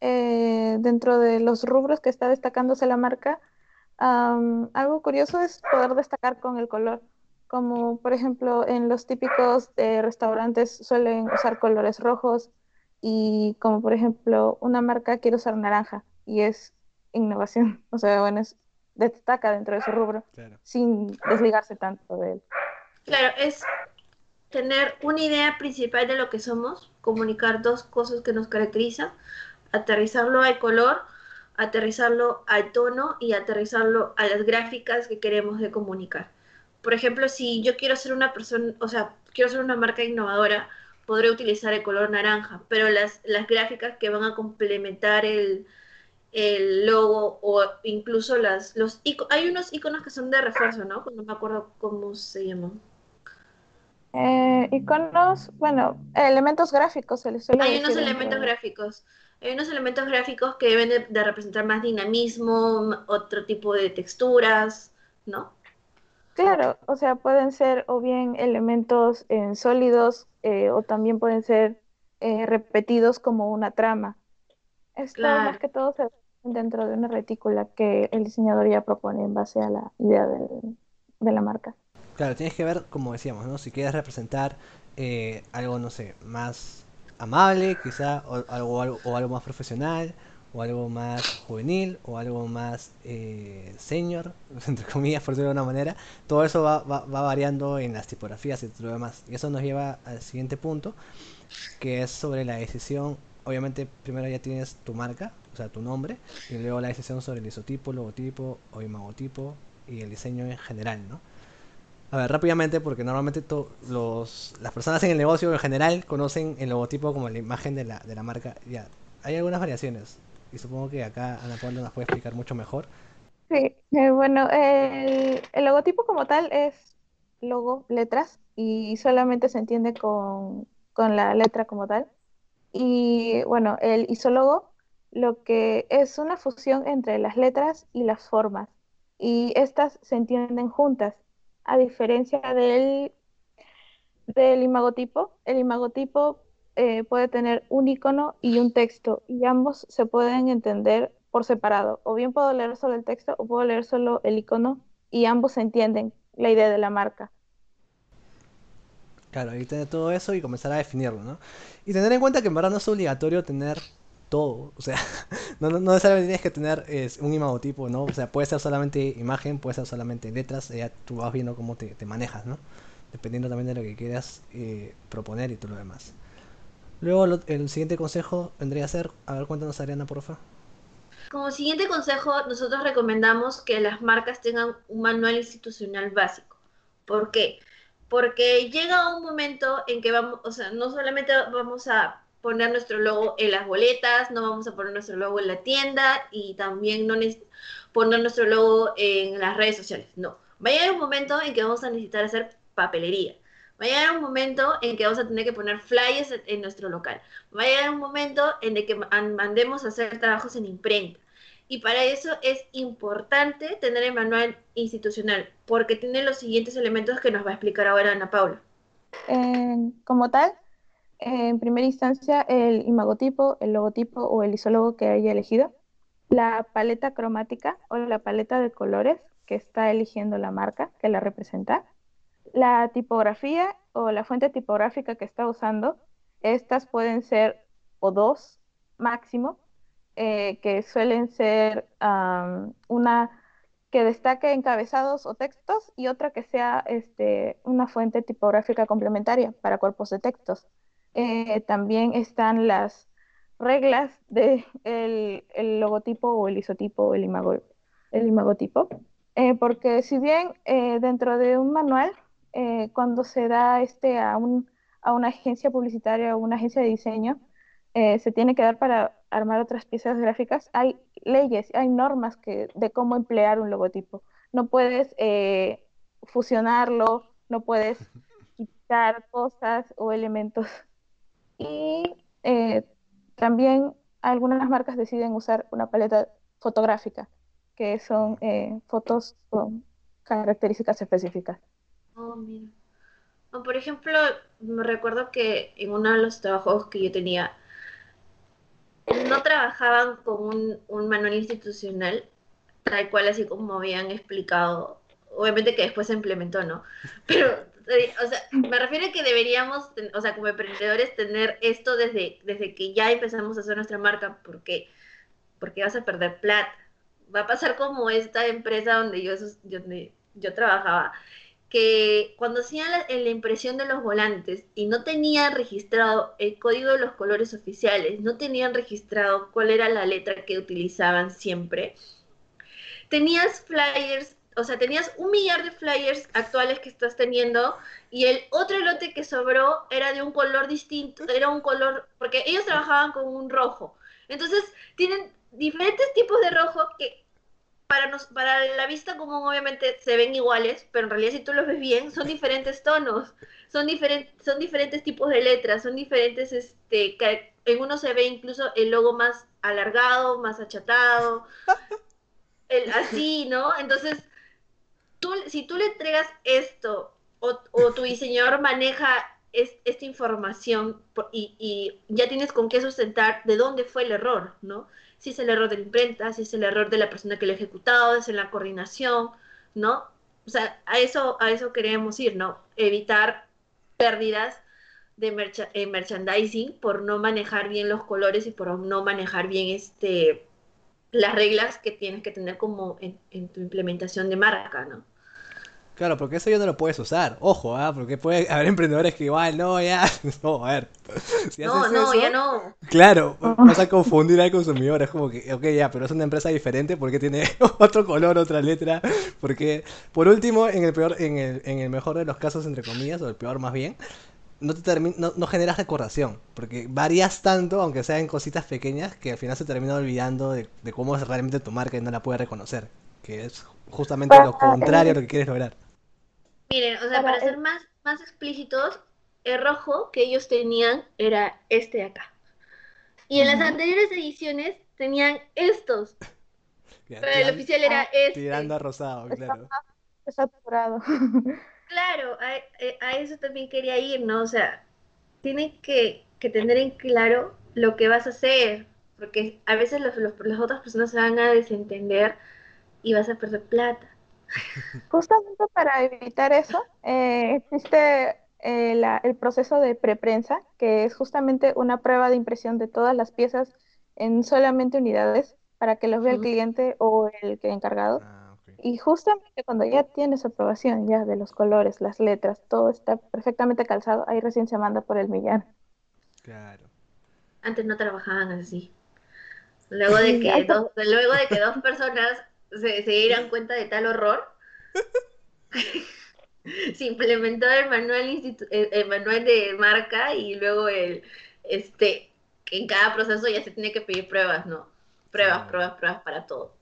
dentro de los rubros que está destacándose la marca, algo curioso es poder destacar con el color. Como por ejemplo en los típicos restaurantes suelen usar colores rojos y como por ejemplo una marca quiere usar naranja y es innovación. *laughs* O sea, bueno, es, destaca dentro de su rubro sin desligarse tanto de él. Claro, es tener una idea principal de lo que somos, comunicar dos cosas que nos caracterizan, aterrizarlo al color, aterrizarlo al tono y aterrizarlo a las gráficas que queremos de comunicar. Por ejemplo, si yo quiero ser una persona, o sea, quiero ser una marca innovadora, podré utilizar el color naranja, pero las, las gráficas que van a complementar el, el logo o incluso las los hay unos iconos que son de refuerzo, ¿no? No me acuerdo cómo se llaman. Eh, iconos, bueno, elementos gráficos se les Hay unos elementos gráficos. Hay unos elementos gráficos que deben de, representar más dinamismo, otro tipo de texturas, ¿no? Claro, o sea, pueden ser o bien elementos eh, sólidos eh, o también pueden ser repetidos como una trama. Esto más que todo se dentro de una retícula que el diseñador ya propone en base a la idea de, la marca. Claro, tienes que ver, como decíamos, ¿no? Si quieres representar eh, algo, no sé, más amable, quizá, o algo, o algo más profesional, o algo más juvenil, o algo más eh, senior, *laughs* entre comillas, por decirlo de alguna manera. Todo eso va, va, va variando en las tipografías y todo lo demás. Y eso nos lleva al siguiente punto, que es sobre la decisión. Obviamente, primero ya tienes tu marca, o sea, tu nombre, y luego la decisión sobre el isotipo, logotipo o imagotipo y el diseño en general, ¿no? A ver, rápidamente, porque normalmente los, las personas en el negocio en general conocen el logotipo como la imagen de la, de la marca. Ya, hay algunas variaciones, y supongo que acá Ana Paula nos puede explicar mucho mejor. Sí, eh, bueno, el, el logotipo como tal es logo, letras, y solamente se entiende con, con la letra como tal. Y bueno, el isólogo lo que es una fusión entre las letras y las formas. Y estas se entienden juntas, a diferencia del, del imagotipo. El imagotipo eh, puede tener un icono y un texto, y ambos se pueden entender por separado. O bien puedo leer solo el texto o puedo leer solo el icono, y ambos entienden la idea de la marca. Claro, ahí tener todo eso y comenzar a definirlo, ¿no? Y tener en cuenta que en verdad no es obligatorio tener todo, o sea, *laughs* no, no, no necesariamente tienes que tener es, un imagotipo, ¿no? O sea, puede ser solamente imagen, puede ser solamente letras, ya tú vas viendo cómo te, te manejas, ¿no? Dependiendo también de lo que quieras eh, proponer y todo lo demás. Luego el siguiente consejo vendría a ser, a ver, cuéntanos Ariana, porfa. Como siguiente consejo, nosotros recomendamos que las marcas tengan un manual institucional básico. ¿Por qué? Porque llega un momento en que vamos, o sea, no solamente vamos a poner nuestro logo en las boletas, no vamos a poner nuestro logo en la tienda y también no poner nuestro logo en las redes sociales. No. Va a llegar un momento en que vamos a necesitar hacer papelería. Va a llegar un momento en que vamos a tener que poner flyers en, nuestro local. Va a llegar un momento en el que man- mandemos a hacer trabajos en imprenta. Y para eso es importante tener el manual institucional, porque tiene los siguientes elementos que nos va a explicar ahora Ana Paula. En- como tal, en primera instancia, el imagotipo, el logotipo o el isólogo que haya elegido, la paleta cromática o la paleta de colores que está eligiendo la marca que la representa, la tipografía o la fuente tipográfica que está usando. Estas pueden ser o dos máximo, eh, que suelen ser una que destaque encabezados o textos y otra que sea este, una fuente tipográfica complementaria para cuerpos de textos. Eh, también están las reglas del de el logotipo o el isotipo o el, imago, el imagotipo, eh, porque si bien eh, dentro de un manual, eh, cuando se da este a, un, a, una agencia publicitaria o una agencia de diseño, eh, se tiene que dar para armar otras piezas gráficas, hay leyes, hay normas que, de cómo emplear un logotipo. No puedes eh, fusionarlo, no puedes *laughs* quitar cosas o elementos. Y eh, también algunas marcas deciden usar una paleta fotográfica, que son eh, fotos con características específicas. Oh, mira. O, por ejemplo, me recuerdo que en uno de los trabajos que yo tenía, no trabajaban con un, un, manual institucional, tal cual así como habían explicado. Obviamente que después se implementó, ¿no? Pero, o sea, me refiero a que deberíamos, o sea, como emprendedores, tener esto desde, desde que ya empezamos a hacer nuestra marca, porque, porque vas a perder plata. Va a pasar como esta empresa donde yo, donde yo trabajaba, que cuando hacían la, la, impresión de los volantes y no tenían registrado el código de los colores oficiales, no tenían registrado cuál era la letra que utilizaban siempre, tenías flyers, o sea, tenías un millar de flyers actuales que estás teniendo y el otro lote que sobró era de un color distinto, era un color, porque ellos trabajaban con un rojo. Entonces, tienen diferentes tipos de rojo que para, nos, para la vista común obviamente se ven iguales, pero en realidad si tú los ves bien, son diferentes tonos, son, diferent, son diferentes tipos de letras, son diferentes, este, en uno se ve incluso el logo más alargado, más achatado, el, así, ¿no? Entonces, si tú le entregas esto o, tu diseñador maneja es, esta información y, ya tienes con qué sustentar de dónde fue el error, ¿no? si es el error de la imprenta, si es el error de la persona que lo ha ejecutado, es en la coordinación, ¿no? O sea, a eso, a eso queremos ir, ¿no? Evitar pérdidas de eh, merchandising por no manejar bien los colores y por no manejar bien este las reglas que tienes que tener como en tu implementación de marca, ¿no? Claro, porque eso ya no lo puedes usar. Ojo, ¿ah? porque puede *laughs* haber emprendedores que igual, no, ya. *laughs* No, a ver. Si no, no, eso, ya no. Claro, *laughs* vas a confundir al consumidor. Es como que, ok, ya, pero es una empresa diferente porque tiene otro color, otra letra. Porque, por último, en el peor, en el, en el mejor de los casos, entre comillas, o el peor más bien, no, te no, no generas recordación. Porque varías tanto, aunque sean cositas pequeñas, que al final se termina olvidando de, de cómo es realmente tu marca y no la puedes reconocer. Que es justamente lo contrario a lo que quieres lograr. Miren, o sea, para, para ser más, más explícitos, el rojo que ellos tenían era este de acá. Y en las anteriores ediciones tenían estos, *laughs* Ya, pero el oficial era este. tirando a rosado, Está- claro. *laughs* Está saturado. *laughs* Claro, a, eh, a eso también quería ir, ¿no? O sea, tienes que, que tener en claro lo que vas a hacer, porque a veces los, los- las otras personas se van a desentender y vas a perder plata. Justamente para evitar eso, eh, existe eh, la- el proceso de preprensa, que es justamente una prueba de impresión de todas las piezas en solamente unidades para que los vea el cliente o el que encargado. Ah, ok. Y justamente cuando ya tienes aprobación ya de los colores, las letras, todo está perfectamente calzado, ahí recién se manda por el millán. Claro. Antes no trabajaban así. Luego de *laughs* que hay que- dos, luego de que dos personas se, se dieran cuenta de tal horror, *laughs* se implementó el manual el, manual de marca y luego el este en cada proceso ya se tiene que pedir pruebas, ¿no? Pruebas, Sí. pruebas, pruebas para todo.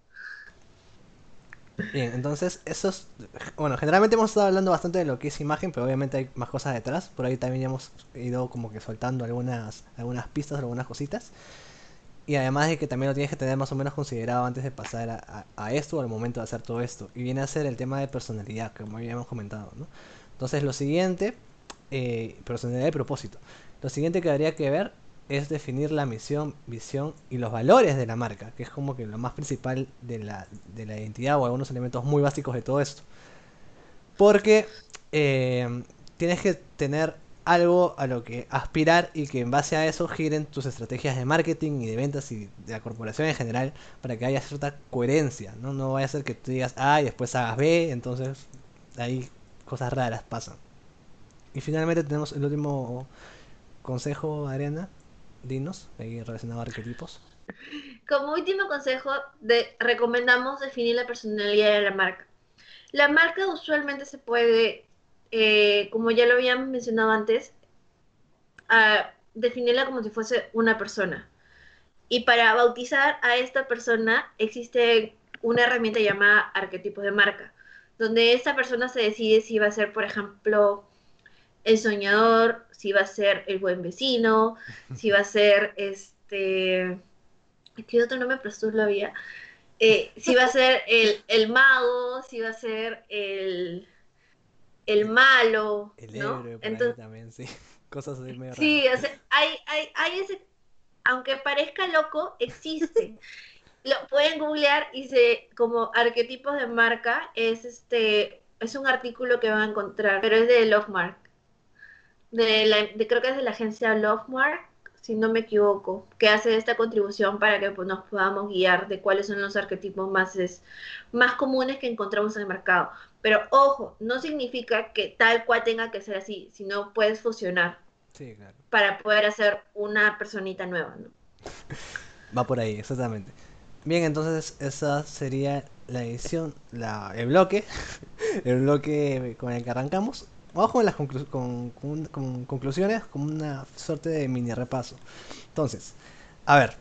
Bien, entonces eso es... Bueno, generalmente hemos estado hablando bastante de lo que es imagen, pero obviamente hay más cosas detrás. Por ahí también hemos ido como que soltando algunas, algunas pistas, algunas cositas. Y además de que también lo tienes que tener más o menos considerado antes de pasar a, esto o al momento de hacer todo esto. Y viene a ser el tema de personalidad, como ya hemos comentado, ¿no? Entonces lo siguiente, eh, personalidad y propósito. Lo siguiente que habría que ver es definir la misión, visión y los valores de la marca, que es como que lo más principal de la, de la identidad o algunos elementos muy básicos de todo esto. Porque eh, tienes que tener algo a lo que aspirar y que en base a eso giren tus estrategias de marketing y de ventas y de la corporación en general para que haya cierta coherencia, ¿no? No vaya a ser que tú digas A y después hagas B, entonces ahí cosas raras pasan. Y finalmente tenemos el último consejo, Ariana, dinos, ahí relacionado a arquetipos. Como último consejo, de, recomendamos definir la personalidad de la marca. La marca usualmente se puede, eh, como ya lo habíamos mencionado antes, ah, definirla como si fuese una persona. Y para bautizar a esta persona existe una herramienta llamada arquetipos de marca, donde esta persona se decide si va a ser, por ejemplo, el soñador, si va a ser el buen vecino, *laughs* si va a ser este... ¿Qué otro nombre la vida? Eh, si va a ser el, el mago, si va a ser el, el malo, El ¿no? héroe por ahí Entonces, también, sí. *laughs* Cosas así medio sí, raras. o sea, hay, hay, hay ese, aunque parezca loco, existe. *laughs* Lo pueden googlear y se, como arquetipos de marca, es este, es un artículo que van a encontrar, pero es de Lovemark. De la, de, creo que es de la agencia Lovemark, si no me equivoco, que hace esta contribución para que pues, nos podamos guiar de cuáles son los arquetipos más, es, más comunes que encontramos en el mercado. Pero ojo, no significa que tal cual tenga que ser así, sino puedes fusionar Sí, claro. para poder hacer una personita nueva, ¿no? *laughs* Va por ahí, exactamente. Bien, entonces esa sería la edición, la, el bloque, *laughs* el bloque con el que arrancamos. Vamos con las con, con, con conclusiones, como una suerte de mini repaso. Entonces, a ver,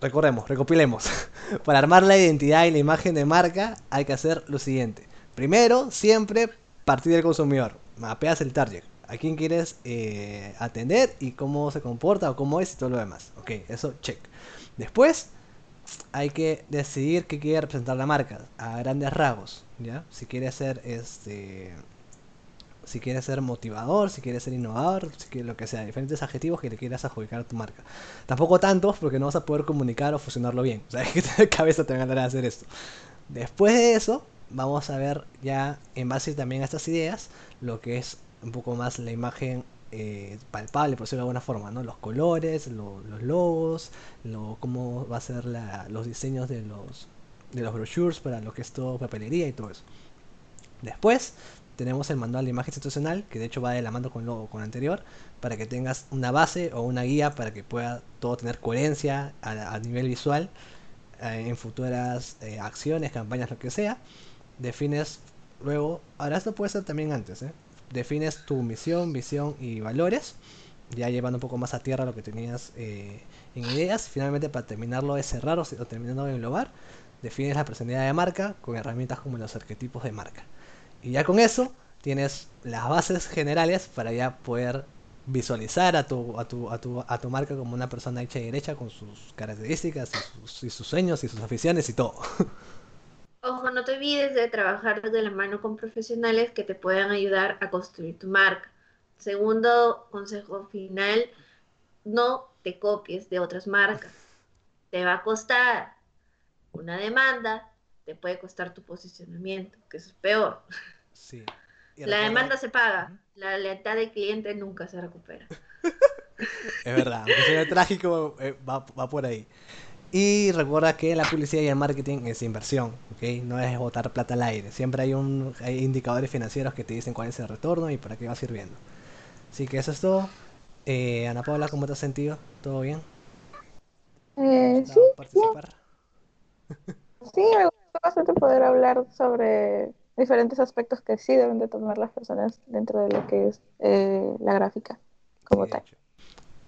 recordemos, recopilemos. *laughs* Para armar la identidad y la imagen de marca hay que hacer lo siguiente. Primero, siempre partir del consumidor. Mapeas el target. A quién quieres eh, atender y cómo se comporta o cómo es y todo lo demás. Ok, eso check. Después, hay que decidir qué quiere representar la marca a grandes rasgos, ¿ya? Si quiere ser este si quiere ser motivador, si quiere ser innovador, si quiere lo que sea, diferentes adjetivos que le quieras adjudicar a tu marca. Tampoco tantos porque no vas a poder comunicar o fusionarlo bien. O sea, *laughs* hay que tener cabeza te van a dar a hacer esto. Después de eso, vamos a ver ya en base también a estas ideas lo que es un poco más la imagen eh, palpable, por decirlo de alguna forma, ¿no? Los colores, lo, los logos, lo, cómo va a ser los diseños de los, de los brochures para lo que es todo papelería y todo eso. Después tenemos el manual de imagen institucional, que de hecho va de la mano con lo, con anterior, para que tengas una base o una guía para que pueda todo tener coherencia a, nivel visual eh, en futuras eh, acciones, campañas, lo que sea. Defines luego, ahora esto puede ser también antes, ¿eh? defines tu misión, visión y valores, ya llevando un poco más a tierra lo que tenías eh, en ideas. Finalmente, para terminarlo de cerrar o, o terminando de englobar, defines la personalidad de marca con herramientas como los arquetipos de marca. Y ya con eso tienes las bases generales para ya poder visualizar a tu, a tu, a tu, a tu marca como una persona hecha y derecha con sus características y sus, sus sueños y sus aficiones y todo. *laughs* Ojo, no te olvides de trabajar de la mano con profesionales que te puedan ayudar a construir tu marca. Segundo consejo final, no te copies de otras marcas. Te va a costar una demanda, te puede costar tu posicionamiento, que eso es peor. *laughs* Sí. La demanda se paga, la lealtad del cliente nunca se recupera. *laughs* Es verdad, aunque sea trágico, eh, va, va por ahí. Y recuerda que la publicidad y el marketing es inversión, ¿ok? No es botar plata al aire. Siempre hay, un, hay indicadores financieros que te dicen cuál es el retorno y para qué va sirviendo. Así que eso es todo. Eh, Ana Paula, ¿cómo te has sentido? ¿Todo bien? Eh, sí, *laughs* sí, me gustó bastante poder hablar sobre diferentes aspectos que sí deben de tomar las personas dentro de lo que es eh, la gráfica como Sí, tal.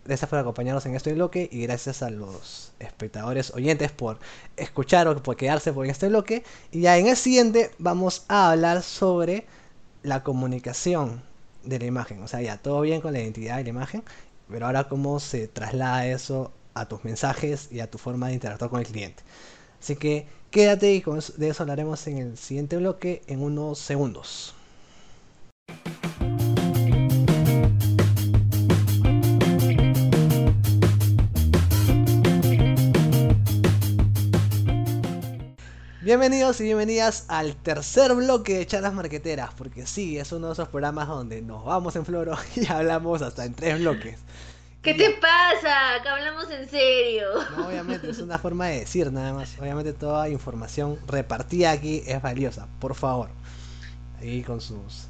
Gracias por acompañarnos en este bloque y gracias a los espectadores oyentes por escuchar o por quedarse por este bloque. Y ya en el siguiente vamos a hablar sobre la comunicación de la imagen. O sea, ya todo bien con la identidad de la imagen, pero ahora cómo se traslada eso a tus mensajes y a tu forma de interactuar con el cliente. Así que quédate y de eso hablaremos en el siguiente bloque en unos segundos. Bienvenidos y bienvenidas al tercer bloque de charlas marqueteras, porque sí, es uno de esos programas donde nos vamos en floro *laughs* y hablamos hasta en tres bloques. ¿Qué te pasa? Que hablamos en serio. No, obviamente, es una forma de decir nada más. Obviamente toda información repartida aquí es valiosa, por favor. Ahí con sus,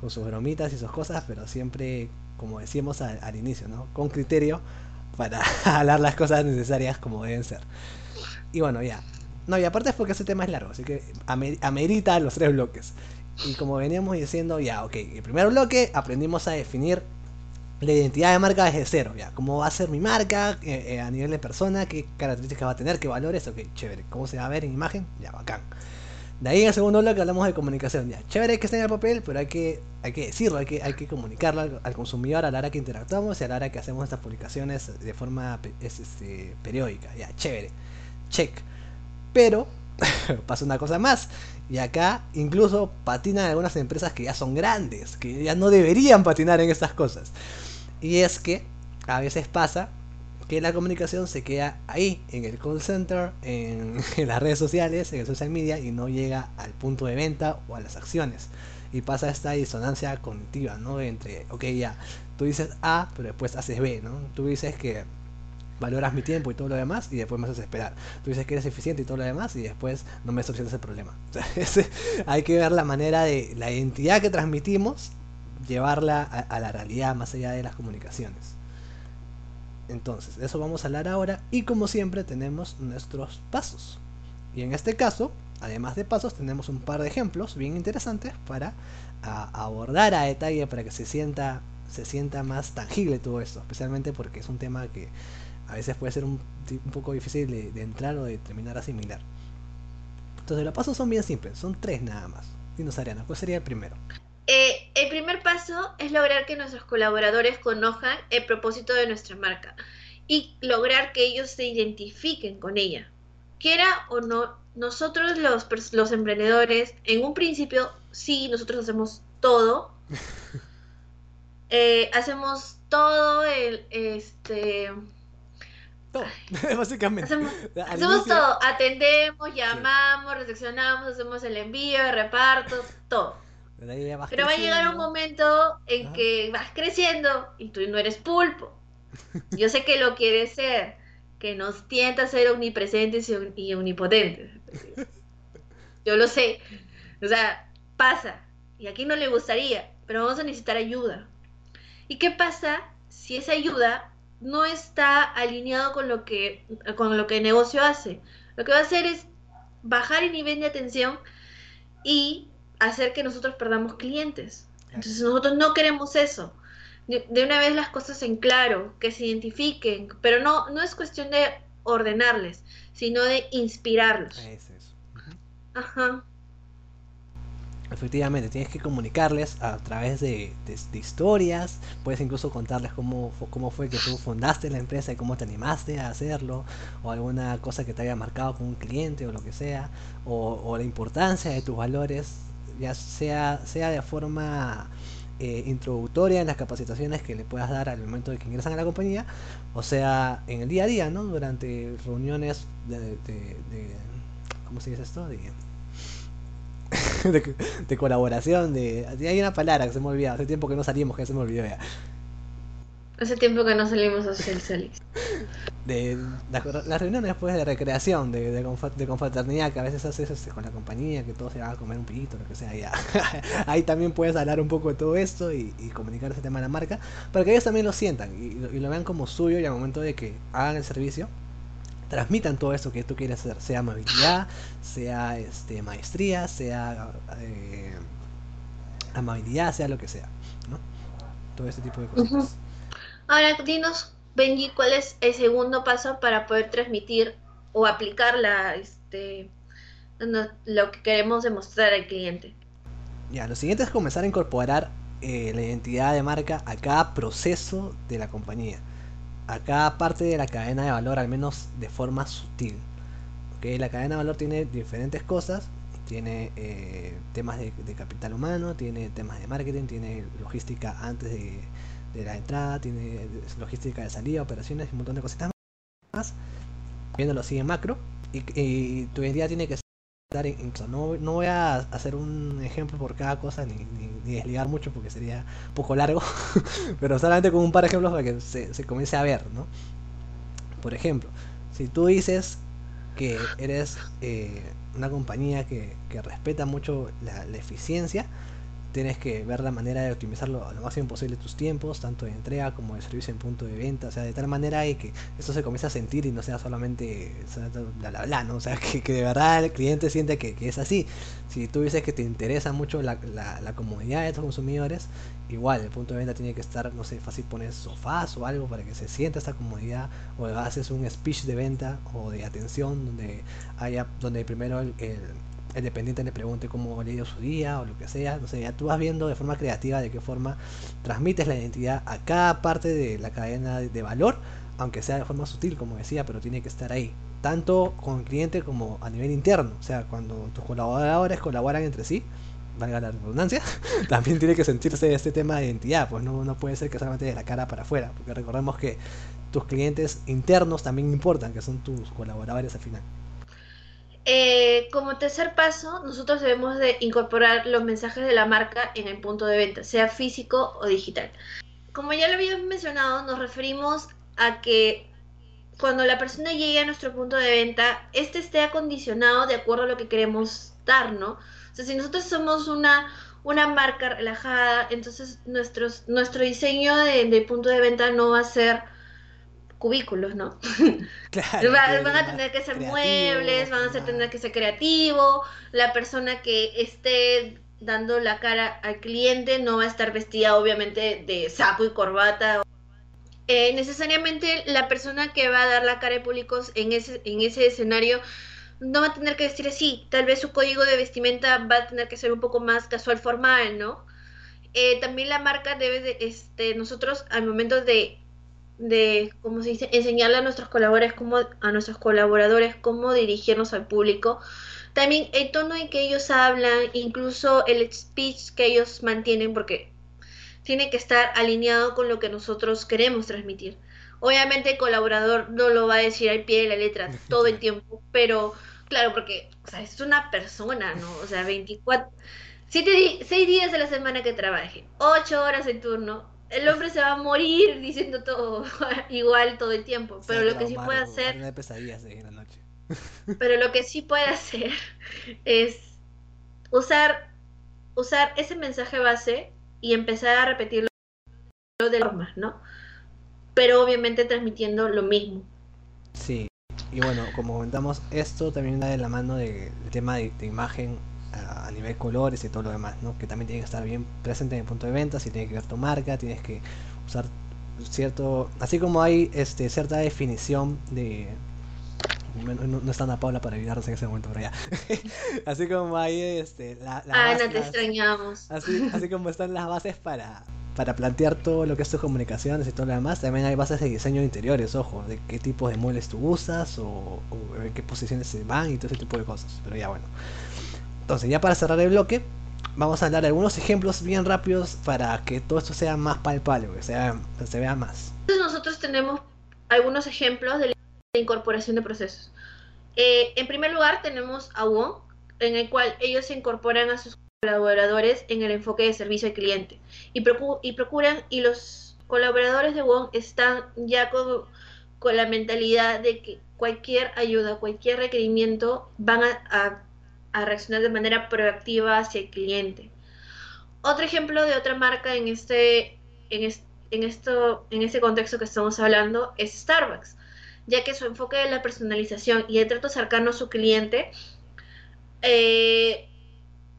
con sus bromitas y sus cosas, pero siempre, como decíamos al, inicio, ¿no? Con criterio para *laughs* hablar las cosas necesarias como deben ser. Y bueno, ya. No, y aparte es porque ese tema es largo, así que amer- amerita los tres bloques. Y como veníamos diciendo, ya, ok, el primer bloque aprendimos a definir la identidad de marca desde cero, ya, cómo va a ser mi marca eh, eh, a nivel de persona, qué características va a tener, qué valores, ok, chévere, cómo se va a ver en imagen, ya, bacán. De ahí en el segundo bloque hablamos de comunicación, ya, chévere que esté en el papel, pero hay que, hay que decirlo, hay que, hay que comunicarlo al, consumidor a la hora que interactuamos y a la hora que hacemos estas publicaciones de forma es, este, periódica, ya, chévere, check. Pero *laughs* pasa una cosa más. Y acá incluso patinan algunas empresas que ya son grandes, que ya no deberían patinar en estas cosas. Y es que a veces pasa que la comunicación se queda ahí, en el call center, *laughs* en, las redes sociales, en el social media, y no llega al punto de venta o a las acciones. Y pasa esta disonancia cognitiva, ¿no? Entre, ok, ya, tú dices A, pero después haces B, ¿no? Tú dices que valoras mi tiempo y todo lo demás y después me haces esperar. Tú dices que eres eficiente y todo lo demás y después no me solucionas el problema. *laughs* Hay que ver la manera de la identidad que transmitimos, llevarla a, la realidad más allá de las comunicaciones. Entonces, de eso vamos a hablar ahora y como siempre tenemos nuestros pasos. Y en este caso, además de pasos, tenemos un par de ejemplos bien interesantes para a- abordar a detalle para que se sienta se sienta más tangible todo esto, especialmente porque es un tema que a veces puede ser un, poco difícil de, de entrar o de terminar a asimilar. Entonces los pasos son bien simples, son tres nada más. Dinos Ariana, ¿cuál sería el primero? Eh, el primer paso es lograr que nuestros colaboradores conozcan el propósito de nuestra marca y lograr que ellos se identifiquen con ella. Quiera o no, nosotros los, los emprendedores, en un principio, sí, nosotros hacemos todo. *laughs* Eh, hacemos todo el, este, Todo, *laughs* básicamente. hacemos, *laughs* todo, atendemos, llamamos, recepcionamos, hacemos el envío, el reparto, todo. Pero va a llegar un momento en Ajá. que vas creciendo y tú no eres pulpo. Yo sé que lo quieres ser, que nos tienta a ser omnipresentes y, om- y omnipotentes. Yo lo sé. O sea, pasa. Y aquí no le gustaría, pero vamos a necesitar ayuda. ¿Y qué pasa si esa ayuda no está alineado con lo que con lo que el negocio hace? Lo que va a hacer es bajar el nivel de atención y hacer que nosotros perdamos clientes. Entonces nosotros no queremos eso. De, una vez las cosas en claro, que se identifiquen, pero no, no es cuestión de ordenarles, sino de inspirarlos. Es. Ujú. Ajá. efectivamente, tienes que comunicarles a través de, de, historias, puedes incluso contarles cómo, cómo fue que tú fundaste la empresa y cómo te animaste a hacerlo, o alguna cosa que te haya marcado con un cliente o lo que sea, o, o la importancia de tus valores, ya sea, sea de forma eh, introductoria en las capacitaciones que le puedas dar al momento de que ingresan a la compañía, o sea, en el día a día, ¿no? Durante reuniones de, de, de ¿cómo se dice esto? De, *laughs* de, colaboración, de... Hay una palabra que se me olvidó, hace tiempo que no salimos, que se me olvidó ya. Hace tiempo que no salimos a hacer De las, reuniones después de recreación, de, de, confraternidad que a veces haces este, con la compañía, que todos se van a comer un pillito, lo que sea, ya. *laughs* Ahí también puedes hablar un poco de todo esto y, comunicar ese tema a la marca, para que ellos también lo sientan y, y lo vean como suyo y al momento de que hagan el servicio, transmitan todo eso que tú quieres hacer, sea amabilidad, sea este, maestría, sea eh, amabilidad, sea lo que sea, ¿no? Todo ese tipo de cosas. Ahora, dinos, Benji, ¿cuál es el segundo paso para poder transmitir o aplicar la, este, lo que queremos demostrar al cliente? Ya, lo siguiente es comenzar a incorporar eh, la identidad de marca a cada proceso de la compañía, a cada parte de la cadena de valor, al menos de forma sutil. ¿Okay? La cadena de valor tiene diferentes cosas, tiene eh, temas de, capital humano, tiene temas de marketing, tiene logística antes de, de la entrada, tiene logística de salida, operaciones y un montón de cositas más. Viéndolo así en macro. Y, tu identidad tiene que estar en, no, no voy a hacer un ejemplo por cada cosa ni, desligar mucho porque sería un poco largo. *laughs* pero solamente con un par de ejemplos para que se, comience a ver, ¿no? Por ejemplo, si tú dices que eres eh, una compañía que, que respeta mucho la eficiencia, tienes que ver la manera de optimizarlo lo, lo máximo posible tus tiempos, tanto de entrega como de servicio en punto de venta, o sea, de tal manera que esto se comience a sentir y no sea solamente bla bla bla, ¿no? O sea, *laughs* que, que de verdad el cliente siente que, que, es así. Si tú dices que te interesa mucho la, la, la, comodidad de tus consumidores, igual el punto de venta tiene que estar, no sé, fácil poner sofás o algo para que se sienta esta comodidad, o haces un speech de venta o de atención donde haya, donde primero el el dependiente le pregunte cómo le dio su día o lo que sea. No sé, ya tú vas viendo de forma creativa de qué forma transmites la identidad a cada parte de la cadena de, valor, aunque sea de forma sutil, como decía, pero tiene que estar ahí. Tanto con el cliente como a nivel interno. O sea, cuando tus colaboradores colaboran entre sí, valga la redundancia, *laughs* también tiene que sentirse este tema de identidad. Pues no, no puede ser que solamente de la cara para afuera, porque recordemos que tus clientes internos también importan, que son tus colaboradores al final. Eh, como tercer paso, nosotros debemos de incorporar los mensajes de la marca en el punto de venta, sea físico o digital. Como ya lo habíamos mencionado, nos referimos a que cuando la persona llegue a nuestro punto de venta, este esté acondicionado de acuerdo a lo que queremos dar, ¿no? O sea, si nosotros somos una, una marca relajada, entonces nuestros, nuestro diseño de, de punto de venta no va a ser cubículos, ¿no? *laughs* Claro, van, a tener que ser muebles, van a tener que ser creativo, la persona que esté dando la cara al cliente no va a estar vestida obviamente de saco y corbata. Eh, necesariamente la persona que va a dar la cara de públicos en ese, en ese escenario no va a tener que vestir así, tal vez su código de vestimenta va a tener que ser un poco más casual formal, ¿no? Eh, también la marca debe de, este, nosotros al momento de de, ¿cómo se dice?, enseñarle a nuestros colaboradores cómo, a nuestros colaboradores cómo dirigirnos al público. También el tono en que ellos hablan, incluso el speech que ellos mantienen, porque tiene que estar alineado con lo que nosotros queremos transmitir. Obviamente el colaborador no lo va a decir al pie de la letra *laughs* todo el tiempo, pero claro, porque o sea, es una persona, ¿no? O sea, 24, 7, 6 días de la semana que trabaje, 8 horas de turno, el hombre se va a morir diciendo todo *laughs* igual todo el tiempo. Pero lo que sí puede hacer. *laughs* pero lo que sí puede hacer es usar, usar ese mensaje base y empezar a repetirlo de normas, ¿no? Pero obviamente transmitiendo lo mismo. Sí, y bueno, como comentamos, esto también da de la mano del tema de imagen a, nivel colores y todo lo demás, ¿no? Que también tiene que estar bien presente en el punto de venta, si tiene que ver tu marca, tienes que usar cierto, así como hay este cierta definición de no, no está Ana Paula para ayudarnos en ese momento, pero ya. *laughs* así como hay este, la, la Ana, te extrañamos. Así, así como están las bases para, para plantear todo lo que es tus comunicaciones y todo lo demás, también hay bases de diseño de interiores, ojo, de qué tipo de muebles tú usas o, o en qué posiciones se van y todo ese tipo de cosas. Pero ya bueno. Entonces, ya para cerrar el bloque, vamos a dar algunos ejemplos bien rápidos para que todo esto sea más palpable, que sea, se vea más. Nosotros tenemos algunos ejemplos de incorporación de procesos. Eh, en primer lugar, tenemos a WON, en el cual ellos se incorporan a sus colaboradores en el enfoque de servicio al cliente y, y procuran, y los colaboradores de WON están ya con, la mentalidad de que cualquier ayuda, cualquier requerimiento van a reaccionar de manera proactiva hacia el cliente. Otro ejemplo de otra marca en este, en, en, esto, en este contexto que estamos hablando es Starbucks, ya que su enfoque de la personalización y el trato cercano a su cliente eh,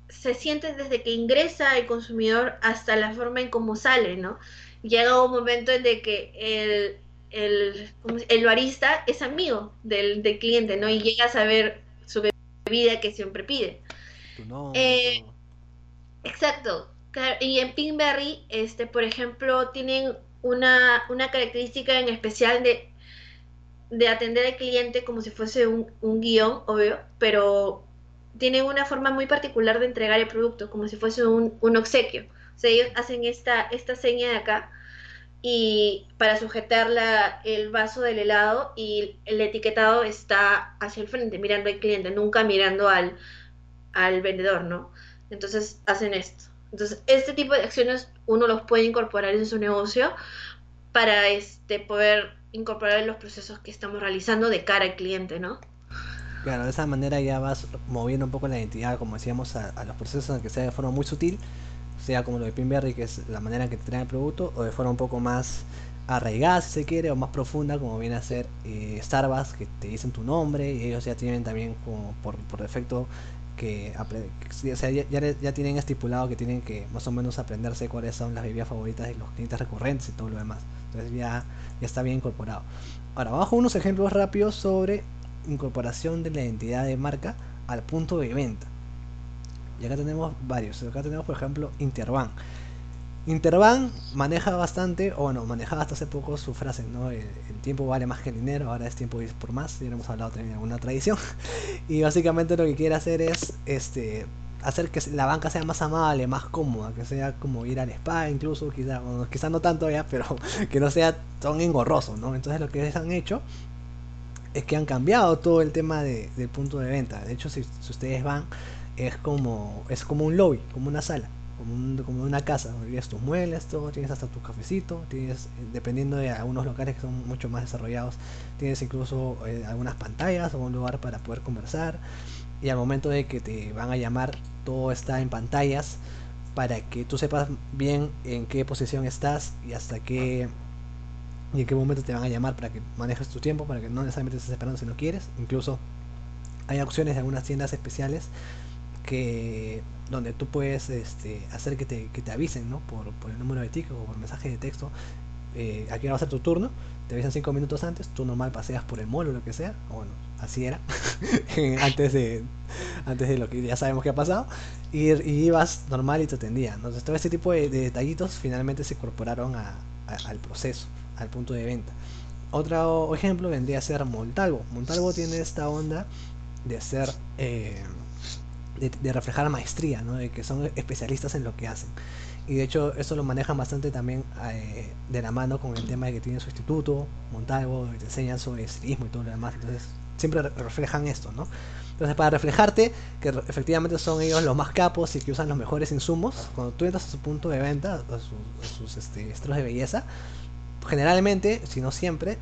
se siente desde que ingresa el consumidor hasta la forma en cómo sale, ¿no? Llega un momento en de que el, el, el barista es amigo del, del cliente, ¿no? Y llega a saber vida que siempre pide. Eh, exacto. Y en Pinkberry, este, por ejemplo, tienen una, una característica en especial de, de atender al cliente como si fuese un, un guion, obvio, pero tienen una forma muy particular de entregar el producto, como si fuese un, un obsequio. O sea, ellos hacen esta, esta seña de acá y para sujetar la, el vaso del helado y el etiquetado está hacia el frente, mirando al cliente, nunca mirando al, al vendedor, ¿no? Entonces hacen esto. Entonces, este tipo de acciones uno los puede incorporar en su negocio para este, poder incorporar los procesos que estamos realizando de cara al cliente, ¿no? Claro, de esa manera ya vas moviendo un poco la identidad, como decíamos, a, los procesos en que sea de forma muy sutil sea como lo de Pinberry, que es la manera en que te traen el producto, o de forma un poco más arraigada, si se quiere, o más profunda, como viene a ser eh, Starbucks, que te dicen tu nombre, y ellos ya tienen también como por, por defecto que, ya, ya, tienen estipulado que tienen que más o menos aprenderse cuáles son las bebidas favoritas de los clientes recurrentes y todo lo demás. Entonces ya, ya está bien incorporado. Ahora, vamos unos ejemplos rápidos sobre incorporación de la identidad de marca al punto de venta. Y acá tenemos varios. Acá tenemos, por ejemplo, Interban. Interban maneja bastante, o bueno, manejaba hasta hace poco su frase, ¿no? El, tiempo vale más que el dinero, ahora es tiempo ir por más, ya hemos hablado también de alguna tradición. *laughs* y básicamente lo que quiere hacer es este hacer que la banca sea más amable, más cómoda, que sea como ir al spa incluso, quizá, quizá no tanto ya, pero *laughs* que no sea tan engorroso, ¿no? Entonces lo que ellos han hecho es que han cambiado todo el tema de, del punto de venta. De hecho, si ustedes van es como, es como un lobby, como una sala, como, como una casa, donde tienes tus muebles, todo, tienes hasta tu cafecito, tienes, dependiendo de algunos locales que son mucho más desarrollados, tienes incluso eh, algunas pantallas o un lugar para poder conversar. Y al momento de que te van a llamar, todo está en pantallas para que tú sepas bien en qué posición estás y hasta qué y en qué momento te van a llamar para que manejes tu tiempo, para que no necesariamente estés esperando si no quieres. Incluso hay opciones de algunas tiendas especiales que donde tú puedes este, hacer que te, que te avisen ¿no? por, por, el número de ticket o por mensaje de texto eh, aquí va a ser tu turno te avisan cinco minutos antes tú normal paseas por el mall o lo que sea o bueno así era *laughs* antes de antes de lo que ya sabemos que ha pasado y, y ibas normal y te atendían entonces todo este tipo de, detallitos finalmente se incorporaron a, al proceso al punto de venta. Otro ejemplo vendría a ser Montalvo. Montalvo tiene esta onda de ser eh, de, reflejar maestría, ¿no? de que son especialistas en lo que hacen. Y de hecho eso lo manejan bastante también eh, de la mano con el tema de que tienen su instituto, Montalvo, te enseñan sobre estilismo y todo lo demás. Entonces siempre reflejan esto, ¿no? Entonces para reflejarte que efectivamente son ellos los más capos y que usan los mejores insumos, cuando tú entras a su punto de venta, a, sus este, estilos de belleza, generalmente, si no siempre,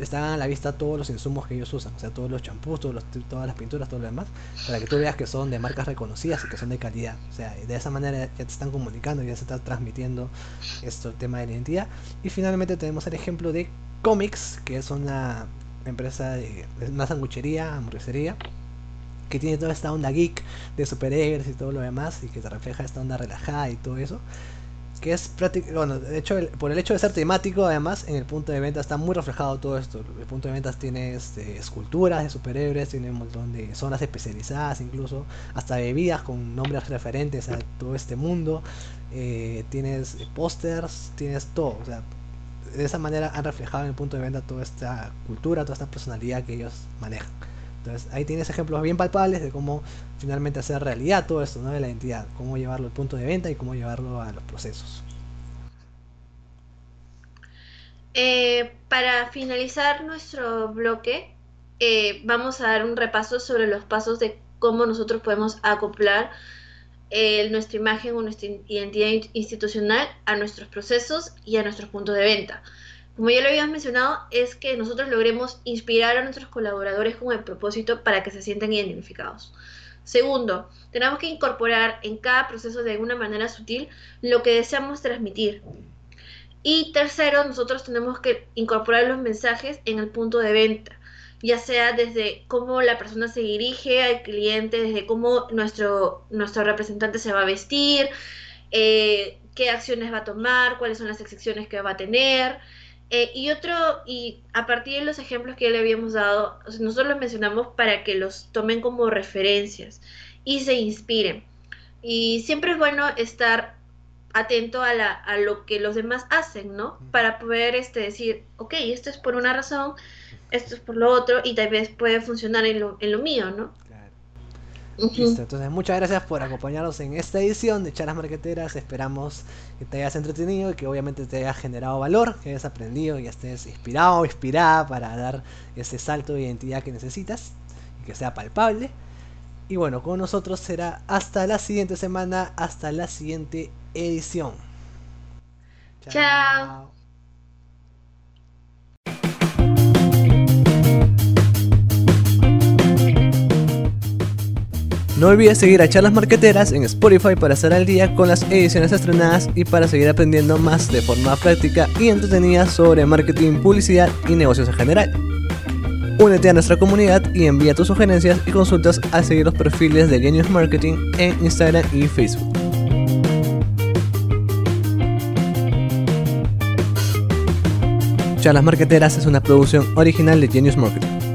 están a la vista todos los insumos que ellos usan, o sea, todos los champús, todos todas las pinturas, todo lo demás, para que tú veas que son de marcas reconocidas y que son de calidad. O sea, de esa manera ya te están comunicando, ya se está transmitiendo esto, tema de la identidad. Y finalmente tenemos el ejemplo de Comics, que es una empresa de una sanguchería, hamburguesería, que tiene toda esta onda geek de superhéroes y todo lo demás, y que te refleja esta onda relajada y todo eso que es práctico, bueno, de hecho, por el hecho de ser temático, además, en el punto de venta está muy reflejado todo esto. El punto de ventas tiene este, esculturas de superhéroes, tiene un montón de zonas especializadas, incluso hasta bebidas con nombres referentes a todo este mundo. Eh, tienes pósters, tienes todo. O sea, de esa manera han reflejado en el punto de venta toda esta cultura, toda esta personalidad que ellos manejan. Entonces ahí tienes ejemplos bien palpables de cómo finalmente hacer realidad todo esto. De la identidad, cómo llevarlo al punto de venta y cómo llevarlo a los procesos. Eh, para finalizar nuestro bloque, eh, vamos a dar un repaso sobre los pasos de cómo nosotros podemos acoplar eh, nuestra imagen o nuestra identidad institucional a nuestros procesos y a nuestros puntos de venta. Como ya lo habíamos mencionado, es que nosotros logremos inspirar a nuestros colaboradores con el propósito para que se sientan identificados. Segundo, tenemos que incorporar en cada proceso de alguna manera sutil lo que deseamos transmitir. Y tercero, nosotros tenemos que incorporar los mensajes en el punto de venta, ya sea desde cómo la persona se dirige al cliente, desde cómo nuestro, nuestro representante se va a vestir, eh, qué acciones va a tomar, cuáles son las excepciones que va a tener, eh, y otro, y a partir de los ejemplos que ya le habíamos dado, nosotros los mencionamos para que los tomen como referencias y se inspiren. Y siempre es bueno estar atento a, la, a lo que los demás hacen, ¿no? Para poder este, decir, ok, esto es por una razón, esto es por lo otro, y tal vez puede funcionar en lo, en lo mío, ¿no? Entonces muchas gracias por acompañarnos en esta edición de Charlas Marqueteras. Esperamos que te hayas entretenido y que obviamente te haya generado valor, que hayas aprendido y estés inspirado o inspirada para dar ese salto de identidad que necesitas y que sea palpable. Y bueno, con nosotros será hasta la siguiente semana, hasta la siguiente edición. Chao. No olvides seguir a Charlas Marqueteras en Spotify para estar al día con las ediciones estrenadas y para seguir aprendiendo más de forma práctica y entretenida sobre marketing, publicidad y negocios en general. Únete a nuestra comunidad y envía tus sugerencias y consultas a seguir los perfiles de Genius Marketing en Instagram y Facebook. Charlas Marqueteras es una producción original de Genius Marketing.